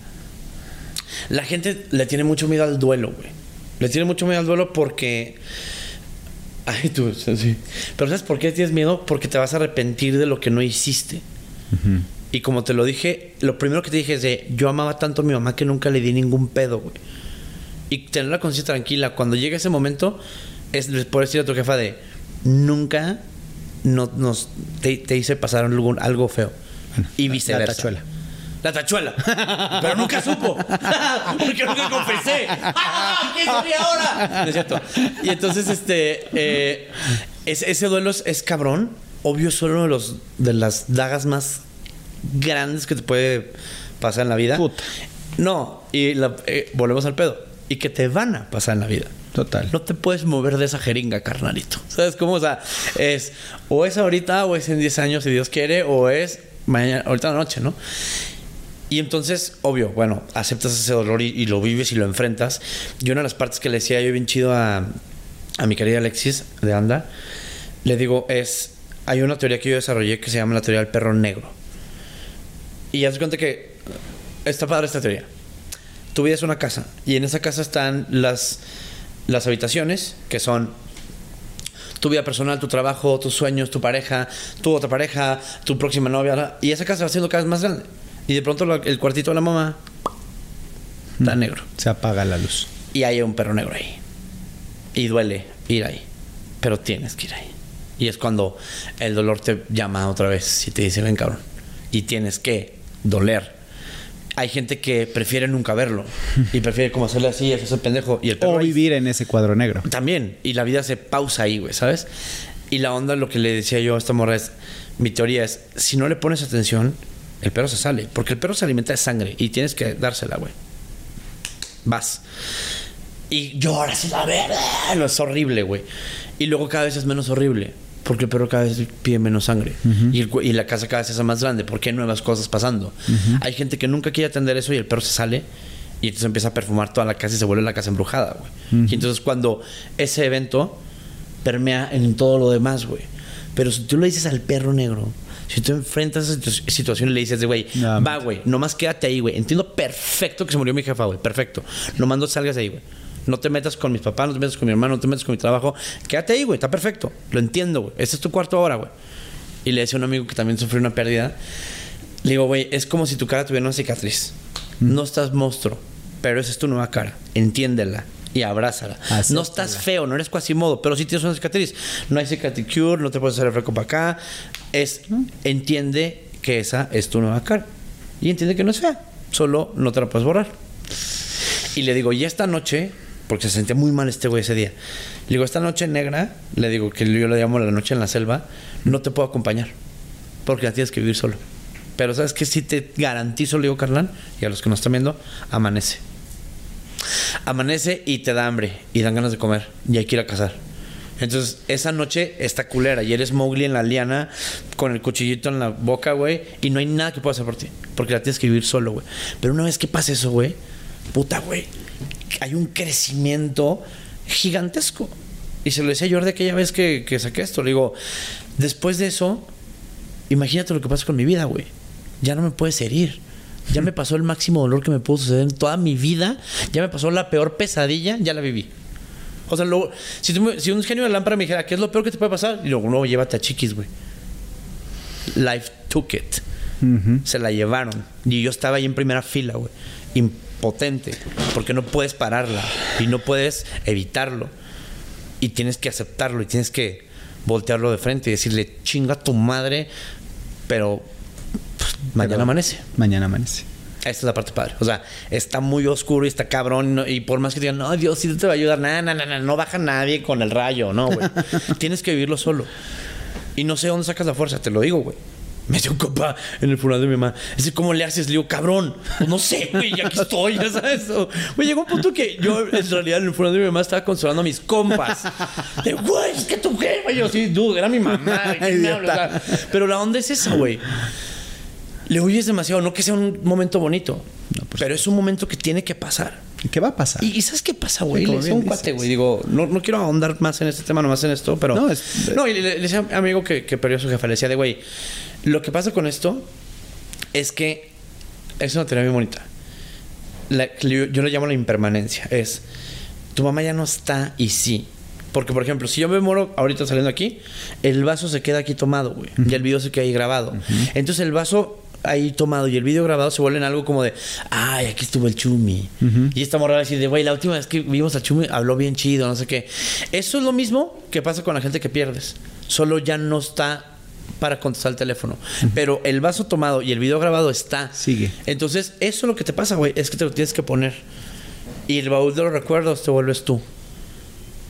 La gente le tiene mucho miedo al duelo, güey. Le tiene mucho miedo al duelo porque. Ay, tú, *laughs* sí. Pero ¿sabes por qué tienes miedo? Porque te vas a arrepentir de lo que no hiciste. Y como te lo dije, lo primero que te dije es de. Yo amaba tanto a mi mamá que nunca le di ningún pedo, güey. Y tener la conciencia tranquila. Cuando llegue ese momento, es por decir a tu jefa de. Nunca no, nos, te, te hice pasar algo, algo feo. y la viceversa. tachuela. La tachuela. Pero nunca supo. *laughs* Porque nunca confesé. ¿Qué sería ahora? No es cierto. Y entonces, este. eh, es- ese duelo es, es cabrón. Obvio, es uno de, los, de las dagas más grandes que te puede pasar en la vida. Puta. No, y la- eh, volvemos al pedo. Y que te van a pasar en la vida. Total. No te puedes mover de esa jeringa, carnalito. ¿Sabes cómo? O sea, es o es ahorita o es en 10 años si Dios quiere o es mañana, ahorita en la noche, ¿no? Y entonces, obvio, bueno, aceptas ese dolor y, lo vives y lo enfrentas. Y una de las partes que le decía yo bien chido a, mi querida Alexis de Anda, le digo, es, hay una teoría que yo desarrollé que se llama la teoría del perro negro. Y haz de cuenta que está padre esta teoría. Tu vida es una casa y en esa casa están las, las habitaciones que son tu vida personal, tu trabajo, tus sueños, tu pareja, tu otra pareja, tu próxima novia. Y esa casa va siendo cada vez más grande. Y de pronto el cuartito de la mamá está negro. Se apaga la luz. Y hay un perro negro ahí. Y duele ir ahí. Pero tienes que ir ahí. Y es cuando el dolor te llama otra vez y te dice, ven cabrón. Y tienes que doler. Hay gente que prefiere nunca verlo. Y prefiere como hacerle así, hacerse pendejo. Y el perro O ahí vivir en ese cuadro negro. también. Y la vida se pausa ahí, güey, ¿sabes? Y la onda, lo que le decía yo a esta morra es, mi teoría es, si no le pones atención, el perro se sale. Porque el perro se alimenta de sangre y tienes que dársela, güey. Vas. Y lloras y la verdad. No, es horrible, güey. Y luego cada vez es menos horrible. Porque el perro cada vez pide menos sangre. y, el y la casa cada vez es más grande. Porque hay nuevas cosas pasando. Hay gente que nunca quiere atender eso y el perro se sale. Y entonces empieza a perfumar toda la casa y se vuelve la casa embrujada, güey. Y entonces cuando ese evento permea en todo lo demás, güey. Pero si tú le dices al perro negro, si tú enfrentas esa situ- situación y le dices güey, va, güey, nomás quédate ahí, güey. Entiendo perfecto que se murió mi jefa, güey. Perfecto. Nomás no salgas ahí, güey. No te metas con mis papás, no te metas con mi hermano, no te metas con mi trabajo. Quédate ahí, güey. Está perfecto. Lo entiendo, güey. Este es tu cuarto ahora, güey. Y le decía a un amigo que también sufrió una pérdida. Le digo, güey, es como si tu cara tuviera una cicatriz. No estás monstruo, pero esa es tu nueva cara. Entiéndela y abrázala. Acéptala. No estás feo, no eres quasimodo, pero sí tienes una cicatriz. No hay cicatricure, no te puedes hacer el freco para acá. Es, entiende que esa es tu nueva cara. Y entiende que no es fea, solo no te la puedes borrar. Y le digo, y esta noche porque se sentía muy mal este güey ese día. Le digo, esta noche negra, le digo que yo le llamo la noche en la selva, no te puedo acompañar, porque la tienes que vivir solo. Pero sabes que si te garantizo, le digo Carlán, y a los que nos están viendo, amanece. Amanece y te da hambre y dan ganas de comer y hay que ir a cazar. Entonces, esa noche está culera y eres Mowgli en la liana con el cuchillito en la boca, güey, y no hay nada que pueda hacer por ti, porque la tienes que vivir solo, güey. Pero una vez que pasa eso, güey, puta, güey, hay un crecimiento gigantesco. Y se lo decía a Jordi aquella vez que, que saqué esto. Le digo, después de eso, imagínate lo que pasa con mi vida, güey. Ya no me puedes herir. Ya me pasó el máximo dolor que me pudo suceder en toda mi vida. Ya me pasó la peor pesadilla, ya la viví. O sea, luego, si, tú me- si un genio de lámpara me dijera, ¿qué es lo peor que te puede pasar? Y luego, no, llévate a chiquis, güey. Life took it. Se la llevaron. Y yo estaba ahí en primera fila, güey. Impotente. Porque no puedes pararla. Y no puedes evitarlo. Y tienes que aceptarlo. Y tienes que voltearlo de frente y decirle, chinga tu madre. Pero pues, mañana Pero- amanece. Mañana amanece. Esta es la parte padre. O sea, está muy oscuro y está cabrón. y no- Y por más que digan, no, Dios sí te va a ayudar. Nada, nada, nada. No baja nadie con el rayo. No, güey. *laughs* Tienes que vivirlo solo. Y no sé dónde sacas la fuerza, te lo digo, güey. Me dio un compa en el funeral de mi mamá. Dice, ¿cómo le haces? Le digo, cabrón. Pues no sé, güey, ya aquí estoy, ya sabes. Güey, llegó un punto que yo, en realidad, en el funeral de mi mamá estaba consolando a mis compas. De, güey, es que tú qué, güey. Yo sí, dude, era mi mamá. *laughs* pero la onda es esa, güey. Le huyes demasiado, no que sea un momento bonito, pero es un momento que tiene que pasar. ¿Y qué va a pasar? ¿Y, sabes qué pasa, güey? Sí, le decía un cuate, güey. Digo, no, no quiero ahondar más en este tema, nomás en esto, pero. No, es- No, y le, le decía a un amigo que, que perdió a su jefa, le decía de, güey, lo que pasa con esto es que es una teoría muy bonita. La- yo, yo le llamo la impermanencia. Es, tu mamá ya no está y sí. Porque, por ejemplo, si yo me muero ahorita saliendo aquí, el vaso se queda aquí tomado, güey. Y el video se queda ahí grabado. Entonces el vaso ahí tomado y el video grabado se vuelven algo como de, ay, aquí estuvo el chumi. Y esta morra decir, de, güey, la última vez que vimos al chumi habló bien chido, no sé qué. Eso es lo mismo que pasa con la gente que pierdes. Solo ya no está para contestar el teléfono. Pero el vaso tomado y el video grabado está. Sigue. Entonces, eso es lo que te pasa, güey. Es que te lo tienes que poner. Y el baúl de los recuerdos te vuelves tú.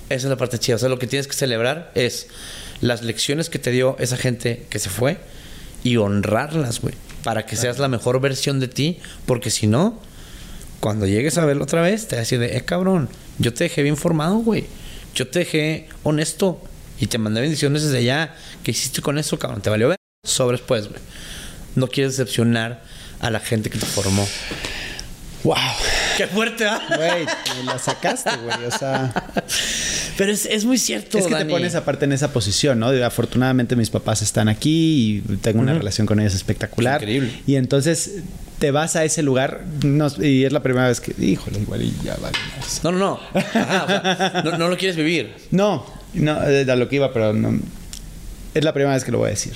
Esa es la parte chida. O sea, lo que tienes que celebrar es las lecciones que te dio esa gente que se fue y honrarlas, güey. Para que seas la mejor versión de ti. Porque si no, cuando llegues a verlo otra vez, te vas a decir de, eh, cabrón, yo te dejé bien formado, güey. Yo te dejé honesto. Y te mandé bendiciones desde allá. ¿Qué hiciste con eso, cabrón? ¿Te valió ver? Sobres, pues, güey. No quieres decepcionar a la gente que te formó. ¡Wow! *laughs* ¡Qué fuerte, ¿ah? Güey, me la sacaste, güey. O sea, Pero es, es muy cierto, es que te pones aparte en esa posición, ¿no? De, afortunadamente mis papás están aquí y tengo una relación con ellos espectacular. Es increíble. Y entonces te vas a ese lugar no- y es la primera vez que, híjole, igual y ya vale. más. No, no, no. Ajá, o sea, no. No lo quieres vivir. No, no, eh, a lo que iba, pero no. Es la primera vez que lo voy a decir.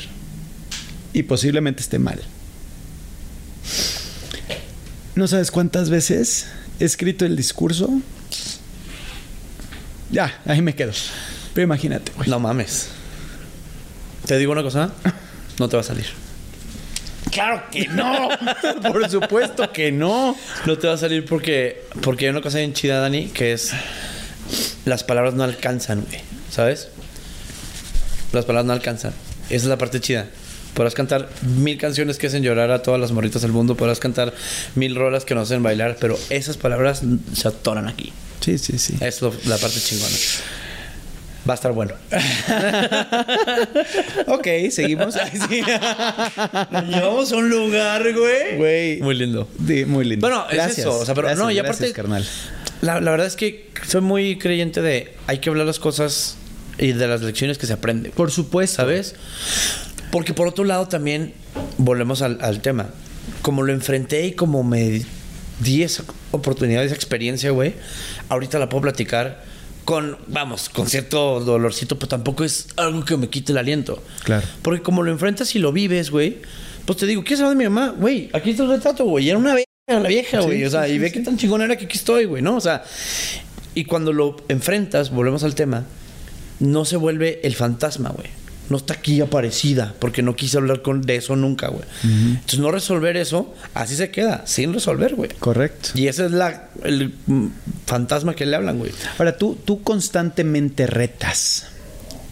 Y posiblemente esté mal. No sabes cuántas veces he escrito el discurso. Ya, ahí me quedo. Pero imagínate, güey. No mames. Te digo una cosa. No te va a salir. Claro que no. *laughs* Por supuesto que no. No te va a salir porque, porque hay una cosa bien chida, Dani, que es las palabras no alcanzan, güey. ¿Sabes? Las palabras no alcanzan. Esa es la parte chida. Podrás cantar mil canciones que hacen llorar a todas las morritas del mundo. Podrás cantar mil rolas que nos hacen bailar. Pero esas palabras se atoran aquí. Sí, sí, sí. Es lo- la parte chingona. Va a estar bueno. *laughs* Ok, seguimos. *laughs* Llevamos a un lugar, güey. Güey. Muy lindo. Sí, muy lindo. Bueno, es eso, o sea, pero no, y gracias, aparte- carnal. La, la verdad es que soy muy creyente de hay que hablar las cosas y de las lecciones que se aprenden. Por supuesto. ¿Sabes? Porque por otro lado también, volvemos al, al tema. Como lo enfrenté y como me di esa oportunidad, esa experiencia, güey, ahorita la puedo platicar con, vamos, con cierto dolorcito, pero tampoco es algo que me quite el aliento. Claro. Porque como lo enfrentas y lo vives, güey, pues te digo, ¿quieres saber de mi mamá? Güey, aquí está el retrato, güey. Era una vieja, la vieja, Sí, güey. o sea, sí, y sí, ve qué tan chingón era que aquí estoy, güey, ¿no? O sea, y cuando lo enfrentas, volvemos al tema, no se vuelve el fantasma, güey. No está aquí aparecida, porque no quise hablar con, de eso nunca, güey. Entonces, no resolver eso, así se queda, sin resolver, güey. Correcto. Y esa es la el fantasma que le hablan, güey. Ahora, tú, tú constantemente retas.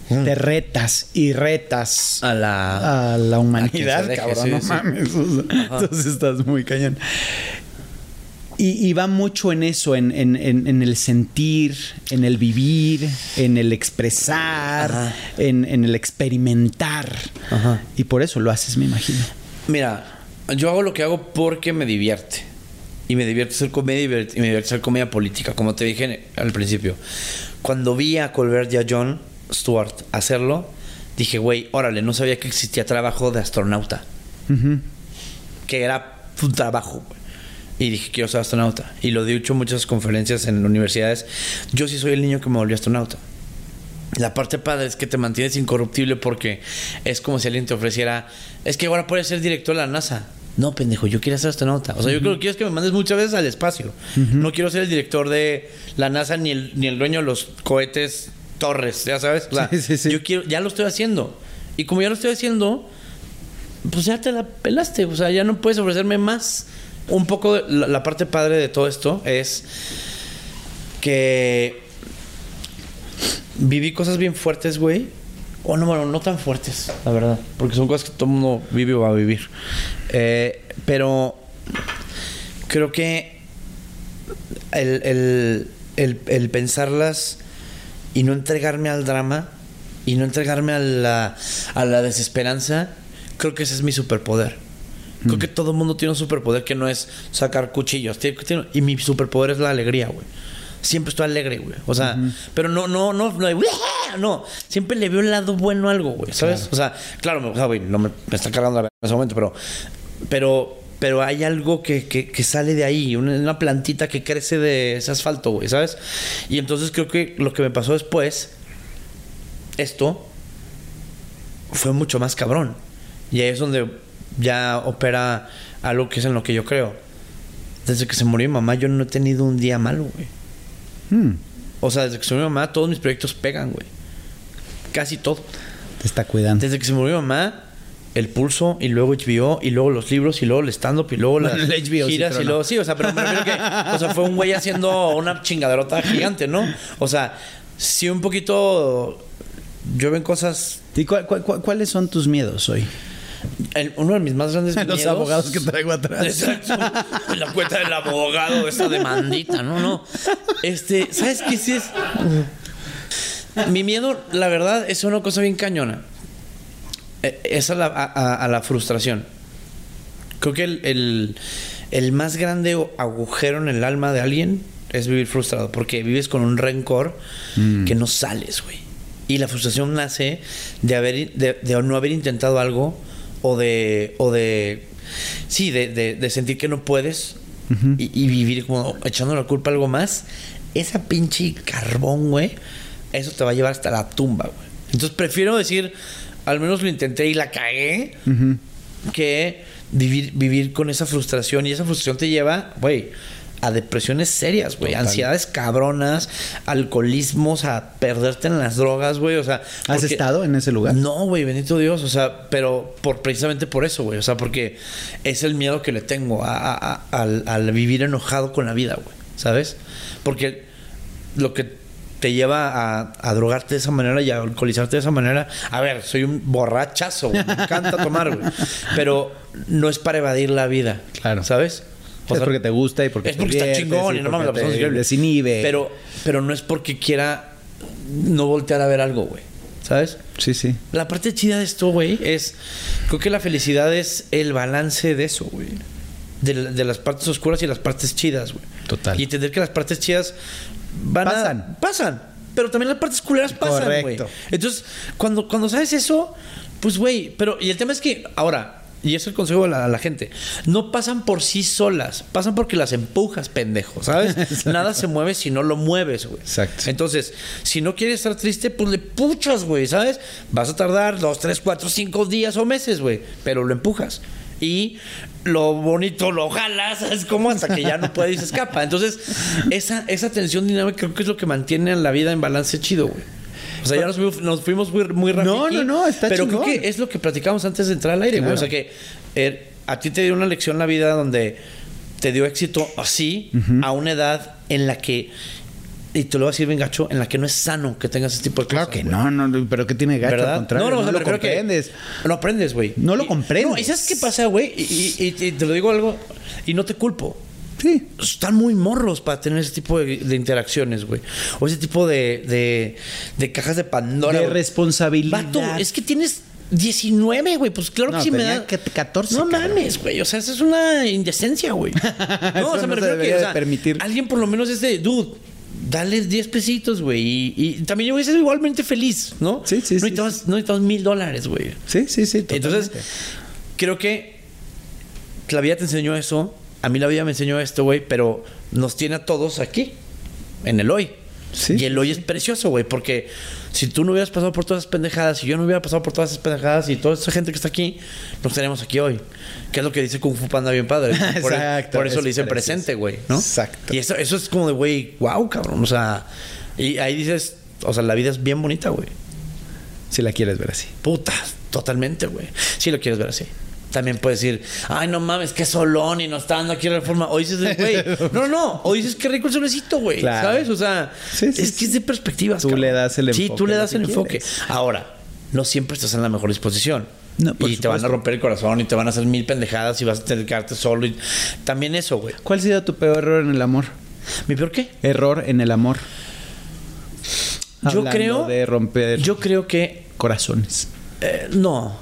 Mm. Te retas y retas A la... a la humanidad, A deje, cabrón. sí, no sí. mames. entonces estás muy cañón. Y, y va mucho en eso, en, en- en- en el sentir, en el vivir, en el expresar, en, en el experimentar. Ajá. Y por eso lo haces, me imagino. Mira, yo hago lo que hago porque me divierte. Y me divierte hacer comedia y me divierte hacer comedia política, como te dije al principio. Cuando vi a Colbert y a John Stewart hacerlo, dije, güey, órale, no sabía que existía trabajo de astronauta. Que era un trabajo. Y dije, quiero ser astronauta. Y lo he dicho en muchas conferencias en universidades. Yo sí soy el niño que me volvió astronauta. La parte padre es que te mantienes incorruptible porque es como si alguien te ofreciera, es que ahora puedes ser director de la NASA. No, pendejo, yo quiero ser astronauta. O sea, yo creo que quiero es que me mandes muchas veces al espacio. No quiero ser el director de la NASA ni el, ni el dueño de los cohetes Torres, ya sabes. O sea, Sí, sí, sí. yo quiero, ya lo estoy haciendo. Y como ya lo estoy haciendo, pues ya te la pelaste. O sea, ya no puedes ofrecerme más. Un poco la, parte padre de todo esto es que viví cosas bien fuertes, güey. O no, bueno, no tan fuertes, la verdad. Porque son cosas que todo el mundo vive o va a vivir. Eh, pero creo que el, pensarlas y no entregarme al drama y no entregarme a la desesperanza, creo que ese es mi superpoder. Creo que todo el mundo tiene un superpoder que no es sacar cuchillos. Y mi superpoder es la alegría, güey. Siempre estoy alegre, güey. O sea, pero no, no, no, no, no. Siempre le veo el lado bueno a algo, güey. ¿Sabes? O sea, claro, me- o sea, güey, no me, me está cargando en ese momento, pero, pero, pero hay algo que, que, que sale de ahí, una, una plantita que crece de ese asfalto, güey, ¿sabes? Y entonces creo que lo que me pasó después, esto, fue mucho más cabrón. Y ahí es donde ya opera algo que es en lo que yo creo. Desde que se murió mi mamá, yo no he tenido un día malo, güey. Hmm. O sea, desde que se murió mi mamá, todos mis proyectos pegan, güey. Casi todo. Te está cuidando. Desde que se murió mi mamá, el pulso, y luego HBO, y luego los libros, y luego el stand-up, y luego las Bueno, HBO sí, giras, pero y luego... Sí, o sea, pero me refiero que... O sea, fue un güey haciendo una chingaderota gigante, ¿no? O sea, sí un poquito... Yo ven cosas... ¿Y cuál- cuáles son tus miedos hoy? El- uno de mis más grandes *laughs* Los miedos- abogados que traigo atrás. *laughs* Exacto. La cuenta del abogado, esta demandita. No, no. Este, ¿sabes qué sí es? Mi miedo, la verdad, es una cosa bien cañona. Eh, Es a la, a- la frustración. Creo que el, el- el más grande agujero en el alma de alguien es vivir frustrado. Porque vives con un rencor que no sales, güey. Y la frustración nace de haber de, de no haber intentado algo o de o de sí de, de- de sentir que no puedes y, y vivir como echando la culpa a algo más esa pinche carbón güey eso te va a llevar hasta la tumba güey. Entonces prefiero decir al menos lo intenté y la cagué que vivir vivir con esa frustración. Y esa frustración te lleva güey a depresiones serias, güey, ansiedades cabronas, alcoholismos, a perderte en las drogas, güey, o sea, ¿Has porque- estado en ese lugar? no, güey, bendito Dios, o sea, pero por precisamente por eso, güey, o sea, porque es el miedo que le tengo a, a- a- al, al vivir enojado con la vida, güey, ¿sabes? Porque lo que te lleva a, a drogarte de esa manera y a alcoholizarte de esa manera, a ver, soy un borrachazo, güey, me encanta tomar, güey, pero no es para evadir la vida, Claro. ¿sabes? O es porque te gusta y porque es porque está chingón y no mames, la persona es te increíble. desinhibe. Pero, pero no es porque quiera no voltear a ver algo, güey. ¿Sabes? Sí, sí. La parte chida de esto, güey, es. Creo que la felicidad es el balance de eso, güey. De, de las partes oscuras y las partes chidas, güey. Total. Y entender que las partes chidas van a- Pasan. pasan. Pero también las partes culeras pasan, güey. Entonces, cuando, cuando sabes eso, pues, güey. Pero, y el tema es que, ahora, y es el consejo a la, a la gente, no pasan por sí solas, pasan porque las empujas, pendejo, ¿sabes? *laughs* Nada se mueve si no lo mueves, güey. Exacto. Entonces, si no quieres estar triste, pues le puchas, güey, ¿sabes? Vas a tardar dos, tres, cuatro, cinco días o meses, güey, pero lo empujas. Y lo bonito lo jalas, es como hasta que ya no puede y se escapa. Entonces, esa, esa tensión dinámica creo que es lo que mantiene a la vida en balance chido, güey. O sea, ya nos fuimos, nos fuimos muy, muy rápido. No, no, no, está Pero chingón. creo que es lo que platicamos antes de entrar al aire, güey. O sea, que eh, a ti te dio una lección la vida donde te dio éxito así, a una edad en la que, y te lo voy a decir bien gacho, en la que no es sano que tengas ese tipo de Claro cosas. que güey. no, no, pero ¿qué tiene gacho? ¿Verdad? Al contrario, no, no, o sea, lo refiero que comprendes. Lo aprendes, güey. No lo comprendes. No, ¿y sabes qué pasa, güey? Y, y- y- y te lo digo algo, y no te culpo. Sí. Están muy morros para tener ese tipo de, de interacciones, güey. O ese tipo de, de, de cajas de Pandora. De güey. responsabilidad. Vato, es que tienes 19, güey. Pues claro No, que sí me da. que 14, No cabrón. mames, güey. O sea, eso es una indecencia, güey. *laughs* No, o sea, me se refiero debería que. o de sea, permitir. Alguien por lo menos es de, dude. Dale 10 pesitos, güey. Y, y también yo voy a ser igualmente feliz, ¿no? Sí, sí, no sí, Necesitamos, no necesitamos mil dólares, güey. Sí, sí, sí. Entonces, creo que la vida te enseñó eso. A mí la vida me enseñó esto, güey, pero nos tiene a todos aquí, en el hoy. Sí, y el hoy es precioso, güey, porque si tú no hubieras pasado por todas esas pendejadas, si yo no hubiera pasado por todas esas pendejadas y toda esa gente que está aquí, nos tenemos aquí hoy. Que es lo que dice Kung Fu Panda bien padre. *laughs* Por, Exacto, por eso es le dice precioso. presente, güey, ¿no? Exacto. Y eso, eso es como de, güey, wow, cabrón. O sea, y ahí dices, o sea, la vida es bien bonita, güey. Si la quieres ver así. Puta, totalmente, güey. Si lo quieres ver así. También puedes decir, ay, no mames, qué solón y no está dando aquí la reforma. O dices, güey, *laughs* no, no. O dices, qué rico el solecito, güey. Claro. ¿Sabes? O sea, Sí, sí, es que sí. es de perspectivas. Tú le das el Sí, enfoque tú le das el enfoque. Ahora, no siempre estás en la mejor disposición. No, y te van a romper el corazón y te van a hacer mil pendejadas y vas a tener que quedarte solo. Y... También eso, güey. ¿Cuál ha sido tu peor error en el amor? ¿Mi peor qué? Error en el amor. Yo creo. de romper Yo creo que corazones. Eh, no.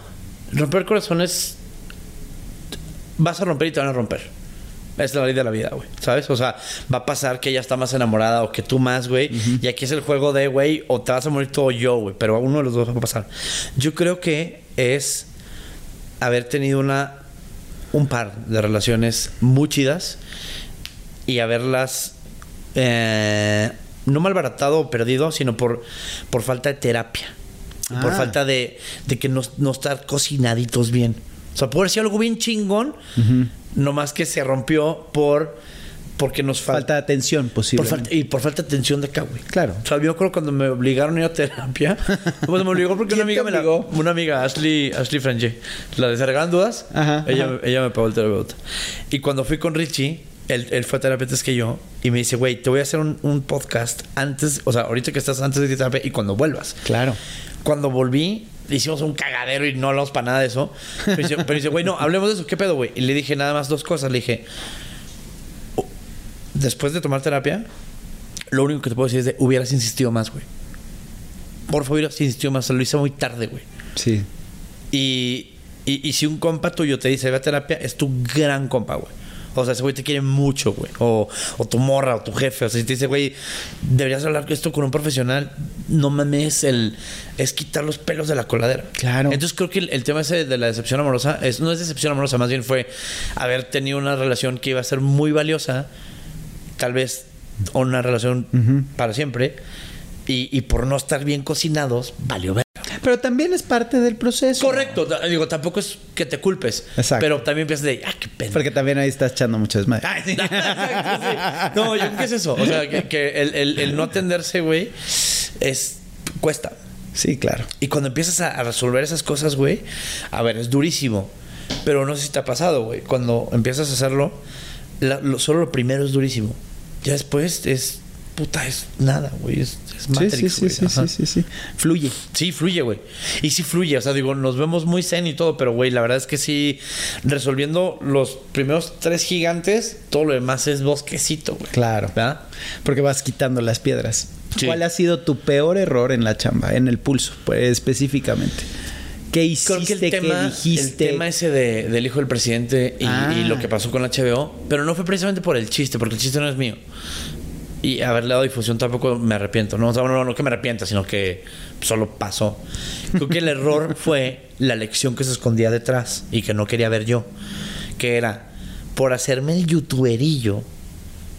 Romper corazones. Vas a romper y te van a romper. Es la ley de la vida, güey. ¿Sabes? O sea, va a pasar que ella está más enamorada o que tú más, güey. Y aquí es el juego de, güey, o te vas a morir todo yo, güey. Pero uno de los dos va a pasar. Yo creo que es haber tenido una. Un par de relaciones muy chidas y haberlas. eh, no malbaratado o perdido, sino por, por falta de terapia. Por Ah. falta de, de que no, no estar cocinaditos bien. O sea, puede ser algo bien chingón, no más que se rompió por porque nos falta, Falta de atención, posible. y por falta de atención de acá, güey. Claro. O sea, yo creo cuando me obligaron a ir a terapia, *laughs* pues me obligó porque una ¿Quién te amiga me la, una amiga Ashley Ashley Frangé, la de Se Regalan Dudas, Ajá, ella, ajá. ella me pagó el terapeuta. Y cuando fui con Richie, él, él fue terapeuta antes que yo y me dice, "Güey, te voy a hacer un, un podcast antes, o sea, ahorita que estás antes de terapia y cuando vuelvas." Claro. Cuando volví, hicimos un cagadero y no hablamos para nada de eso. Pero dice, pero dice, güey, no, hablemos de eso. ¿Qué pedo, güey? Y le dije nada más dos cosas. Le dije, "Oh, después de tomar terapia, lo único que te puedo decir es de, hubieras insistido más, güey. Por favor, hubieras insistido más. Lo hice muy tarde, güey. Sí. Y, y, y si un compa tuyo te dice, ve a terapia, es tu gran compa, güey. O sea, ese güey te quiere mucho, güey. O, o tu morra, o tu jefe. O sea, si te dice, güey, deberías hablar esto con un profesional, no mames, el, es quitar los pelos de la coladera. Claro. Entonces creo que el, el tema ese de la decepción amorosa es, no es decepción amorosa, más bien fue haber tenido una relación que iba a ser muy valiosa, tal vez una relación para siempre, y, y por no estar bien cocinados, valió ver. Pero también es parte del proceso. Correcto, digo, tampoco es que te culpes. Exacto. Pero también piensas de, ah, qué pena. Porque también ahí estás echando mucho desmadre. *laughs* Exacto, sí. No, yo creo que es eso. O sea, que, que el, el- el no atenderse, güey, es. cuesta. Sí, claro. Y cuando empiezas a, a resolver esas cosas, güey, a ver, es durísimo. Pero no sé si te ha pasado, güey. Cuando empiezas a hacerlo, la- lo- solo lo primero es durísimo. Ya después es. Puta, es nada, güey. Es, es Matrix, sí, sí, güey. sí, sí, sí, sí. Fluye. Sí, fluye, güey. Y sí fluye. O sea, digo, nos vemos muy zen y todo, pero, güey, la verdad es que sí, resolviendo los primeros tres gigantes, todo lo demás es bosquecito, güey. Claro. ¿Verdad? Porque vas quitando las piedras. Sí. ¿Cuál ha sido tu peor error en la chamba, en el pulso, pues, específicamente? ¿Qué hiciste? Creo que el ¿Qué tema, dijiste? el tema ese de- del hijo del presidente y, Ah. y lo que pasó con HBO, pero no fue precisamente por el chiste, porque el chiste no es mío. Y haberle dado difusión tampoco me arrepiento. No, O sea, no, no que me arrepienta, sino que solo pasó. Creo que el error *laughs* fue la lección que se escondía detrás y que no quería ver yo. Que era, por hacerme el youtuberillo,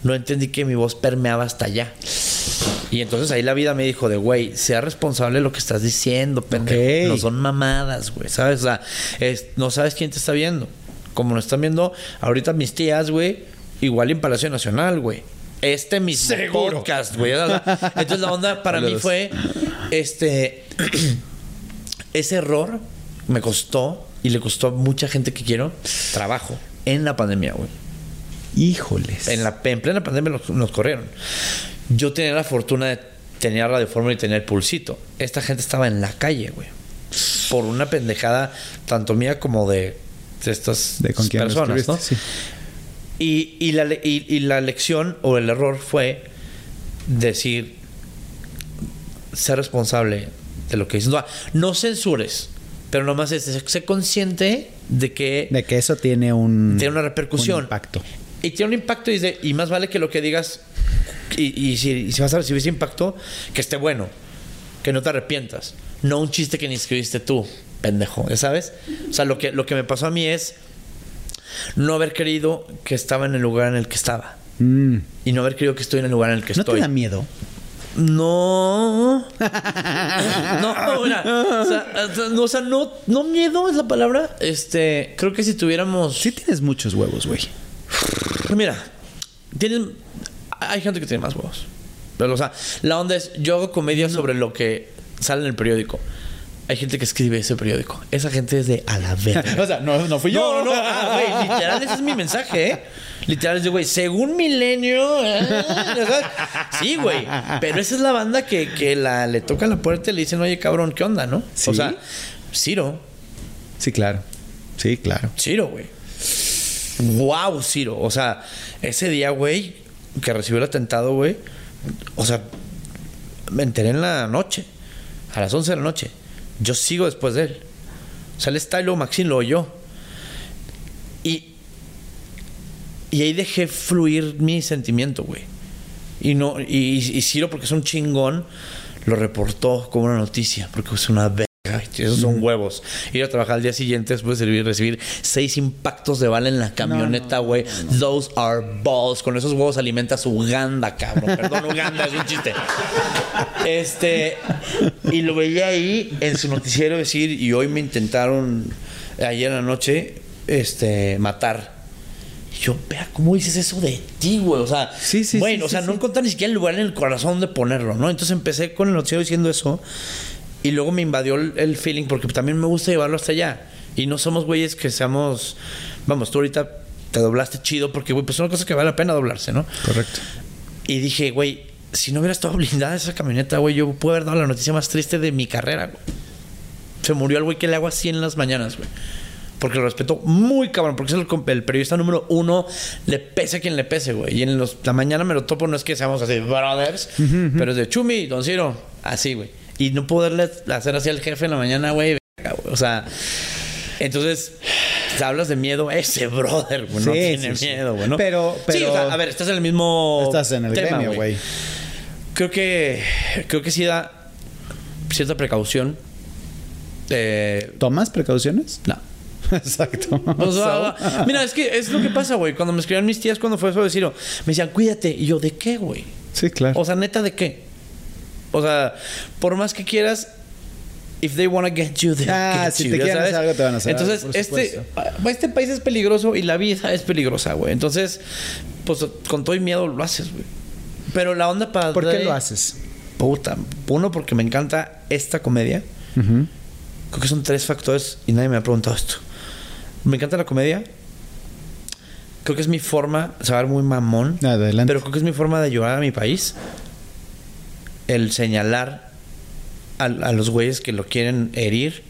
no entendí que mi voz permeaba hasta allá. Y entonces ahí la vida me dijo de, güey, sea responsable de lo que estás diciendo, pendejo. No son mamadas, güey, ¿sabes? O sea, es- no sabes quién te está viendo. Como nos están viendo ahorita mis tías, güey, igual en Palacio Nacional, güey. Este mismo Seguro. podcast, güey. Entonces la onda para mí fue, este, *clears throat* ese error me costó y le costó a mucha gente que quiero trabajo en la pandemia, güey. Híjoles. En, la, en plena pandemia nos, nos corrieron. Yo tenía la fortuna de tener Radio Fórmula y tener Pulsito. Esta gente estaba en la calle, güey. Por una pendejada, tanto mía como de, de estas De con personas, ¿no? sí. Y, y la, y, y la lección o el error fue decir, ser responsable de lo que dices. No, no censures, pero nomás es, sé consciente de que De que eso tiene un... tiene una repercusión. un impacto. Y tiene un impacto y, dice- y más vale que lo que digas, y, y si, y si vas a recibir ese impacto, que esté bueno, que no te arrepientas. No un chiste que ni escribiste tú, pendejo, ¿ya sabes? O sea, lo que, lo que me pasó a mí es no haber querido que estaba en el lugar en el que estaba. Mm. Y no haber querido que estoy en el lugar en el que ¿No estoy. te da miedo? No. *laughs* no, mira. O sea, no, o sea, no, no miedo es la palabra. Este, creo que si tuviéramos. Sí tienes muchos huevos, güey. Mira, tienen. Hay gente que tiene más huevos. Pero, o sea, la onda es: yo hago comedia sobre lo que sale en el periódico. Hay gente que escribe ese periódico. Esa gente es de a la verga. *laughs* o sea, no, no fui No, no, no. Ah, güey, literal, ese es mi mensaje, ¿eh? Literal, es de, güey, según Milenio. ¿eh? ¿sabes? Sí, güey. Pero esa es la banda que, que la, le toca la puerta y le dicen, oye, cabrón, ¿qué onda, no? ¿Sí? O sea, Ciro. Sí, claro. Sí, claro. Ciro, güey. Wow, Ciro. O sea, ese día, güey, que recibió el atentado, güey. O sea, me enteré en la noche. A las 11 de la noche. Yo sigo después de él. O sea, él está y luego Maxine lo oyó. Y. Y ahí dejé fluir mi sentimiento, güey. Y no. Y, y Ciro, porque es un chingón, lo reportó como una noticia. Porque es una verga. Esos son huevos. Ir a trabajar al día siguiente después de recibir seis impactos de bala en la camioneta, güey. Those are balls. Con esos huevos alimentas Uganda, cabrón. Perdón, Uganda, es un chiste. Este. Y lo veía ahí en su noticiero decir, y hoy me intentaron, ayer en la noche, este, matar. Y yo, vea, ¿cómo dices eso de ti, güey? O sea, Sí, sí, bueno, sí, o sea, no sí. encontrar ni siquiera el lugar en el corazón de ponerlo, ¿no? Entonces empecé con el noticiero diciendo eso. Y luego me invadió el, el feeling porque también me gusta llevarlo hasta allá. Y no somos güeyes que seamos. Vamos, tú ahorita te doblaste chido porque, güey, pues es una cosa que vale la pena doblarse, ¿no? Correcto. Y dije, güey, si no hubiera estado blindada esa camioneta, güey, yo puedo haber dado la noticia más triste de mi carrera, güey. Se murió el güey que le hago así en las mañanas, güey. Porque lo respeto muy cabrón, porque es el, el periodista número uno, le pese a quien le pese, güey. Y en los, la mañana me lo topo, no es que seamos así, brothers, pero es de Chumi, Don Ciro, así, güey. Y no poderle hacer así al jefe en la mañana, güey. O sea, entonces, hablas de miedo, ese *laughs* brother, güey, no Sí, tiene sí, sí. miedo, güey, ¿no? Pero- Sí, o sea, pero- a ver, estás en el mismo. Estás en el tema, gremio, güey. Creo que. Creo que sí da cierta precaución. Eh, ¿Tomas precauciones? no. *laughs* Exacto. O sea, mira, es que es lo que pasa, güey. Cuando me escribían mis tías cuando fue eso de Ciro, me decían, cuídate. Y yo, ¿de qué, güey? sí, claro. O sea, neta, ¿de qué? O sea, por más que quieras, if they wanna get you, Ah, get si you, te ¿ya quieren hacer algo, te van a hacer Entonces, algo, este, ah, este país es peligroso y la vida es peligrosa, güey. Entonces, pues con todo y miedo lo haces, güey. Pero la onda para... ¿Por qué lo haces? Puta. Uno, porque me encanta esta comedia. Creo que son tres factores y nadie me ha preguntado esto. Me encanta la comedia. Creo que es mi forma, se va a ver muy mamón. Adelante. Pero creo que es mi forma de ayudar a mi país. El señalar a, a los güeyes que lo quieren herir.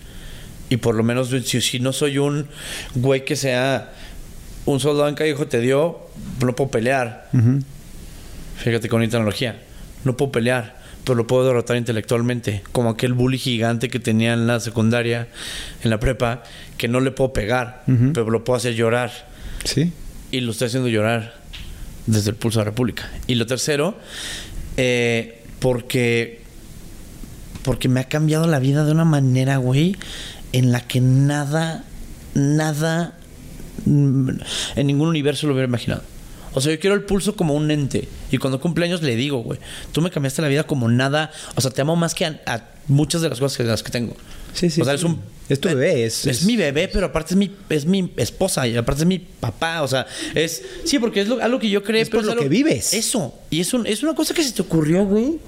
Y por lo menos, si, si no soy un güey que sea un soldado en callejo te dio, no puedo pelear. Fíjate con analogía. No puedo pelear, pero lo puedo derrotar intelectualmente. Como aquel bully gigante que tenía en la secundaria, en la prepa, que no le puedo pegar, pero lo puedo hacer llorar. Sí. Y lo estoy haciendo llorar desde el pulso de la República. Y lo tercero, eh, porque, porque me ha cambiado la vida de una manera, güey, en la que nada, nada, mm, en ningún universo lo hubiera imaginado. O sea, yo quiero el pulso como un ente. Y cuando cumple años le digo, güey, tú me cambiaste la vida como nada. O sea, te amo más que a, a muchas de las cosas que, de las que tengo. Sí, sí, O sea, sí. es un... Es tu bebé, es- es es- mi bebé, pero aparte es mi, es mi esposa y aparte es mi papá. O sea, es. Sí, porque es lo- algo que yo creé. Es pero por lo algo- que vives. Eso. Y es, un- es una cosa que se te ocurrió, güey.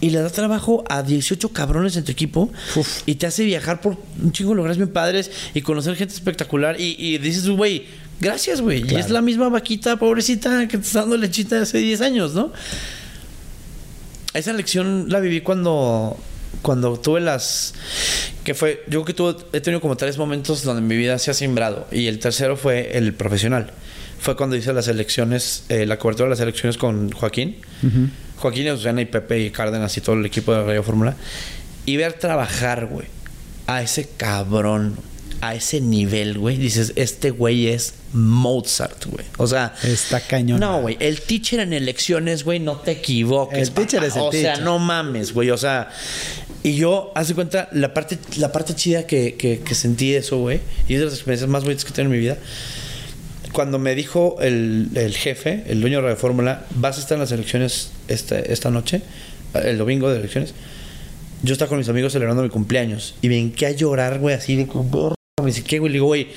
Y le da trabajo a 18 cabrones en tu equipo. Uf. Y te hace viajar por un chingo de lugares bien padres y conocer gente espectacular. Y, y dices, güey, Gracias, güey. Y es la misma vaquita pobrecita que te está dando lechita hace 10 años, ¿no? Esa lección la viví cuando cuando tuve las que fue yo creo que tuve, he tenido como tres momentos donde mi vida se ha simbrado y el tercero fue el profesional. Fue cuando hice las elecciones eh, la cobertura de las elecciones con Joaquín. Joaquín y Susana y Pepe y Cárdenas y todo el equipo de Radio Fórmula. Y ver trabajar güey a ese cabrón a ese nivel, güey, dices, este güey es Mozart, güey. O sea, Está cañón. no, güey. El teacher en elecciones, güey, no te equivoques. El teacher es el O sea, no mames, güey. O sea, y yo, haz de cuenta, la parte, la parte chida que, que, que sentí de eso, güey, y es de las experiencias más bonitas que tengo en mi vida. Cuando me dijo el, el jefe, el dueño de Radio Fórmula, vas a estar en las elecciones este, esta noche, el domingo de elecciones. Yo estaba con mis amigos celebrando mi cumpleaños y me hinqué a llorar, güey, así de como, me dice, ¿qué, güey? Le digo, güey,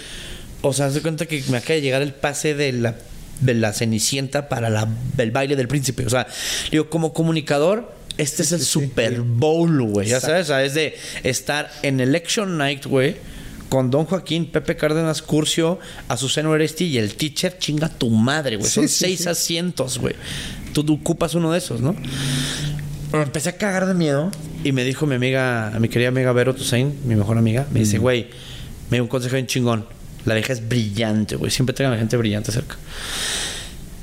o sea, haz de cuenta que me acaba de llegar el pase de la, de la Cenicienta para la, el baile del príncipe. O sea, digo, como comunicador, este es el Super Bowl, güey. Ya sabes, o sea, es de estar en Election Night, güey. Con Don Joaquín, Pepe Cárdenas, Curcio, Azuceno Eresti y el teacher, chinga tu madre, güey. Son Sí, sí, seis sí. asientos, güey. Tú ocupas uno de esos, ¿no? Me empecé a cagar de miedo y me dijo mi amiga, mi querida amiga Vero Toussaint, mi mejor amiga, me dice, güey, me dio un consejo bien chingón. La vieja es brillante, güey. Siempre tengan a gente brillante cerca.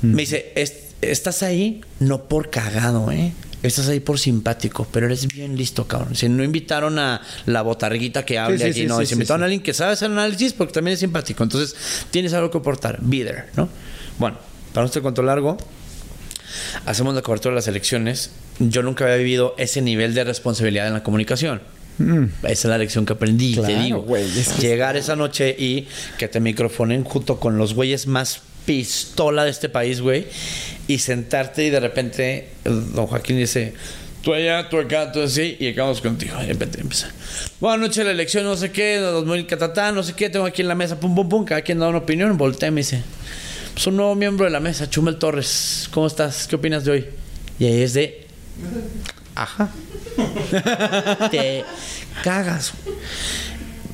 Me dice, "Es- estás ahí no por cagado, ¿eh? Estás ahí por simpático, pero eres bien listo, cabrón. Si no invitaron a la botarguita que hable sí, sí, no. sí, sí, invitaron a alguien que sabe hacer análisis porque también es simpático. Entonces, tienes algo que aportar. Be there, ¿no? Bueno, para no este cuento largo, hacemos la cobertura de las elecciones. Yo nunca había vivido ese nivel de responsabilidad en la comunicación. Esa es la lección que aprendí, te Mm. Claro, digo. güey, es que- Llegar esa noche y que te microfonen junto con los güeyes más pistola de este país, güey, y sentarte y de repente don Joaquín dice, tú allá, tú acá, tú así, y acabamos contigo. Y de repente empieza, buenas noches, la elección, no sé qué, 2000 catatá, no sé qué, tengo aquí en la mesa, pum, pum, pum, cada quien da una opinión, voltea y me dice, pues un nuevo miembro de la mesa, Chumel Torres, ¿cómo estás? ¿Qué opinas de hoy? Y ahí es de, ajá. *laughs* Te cagas.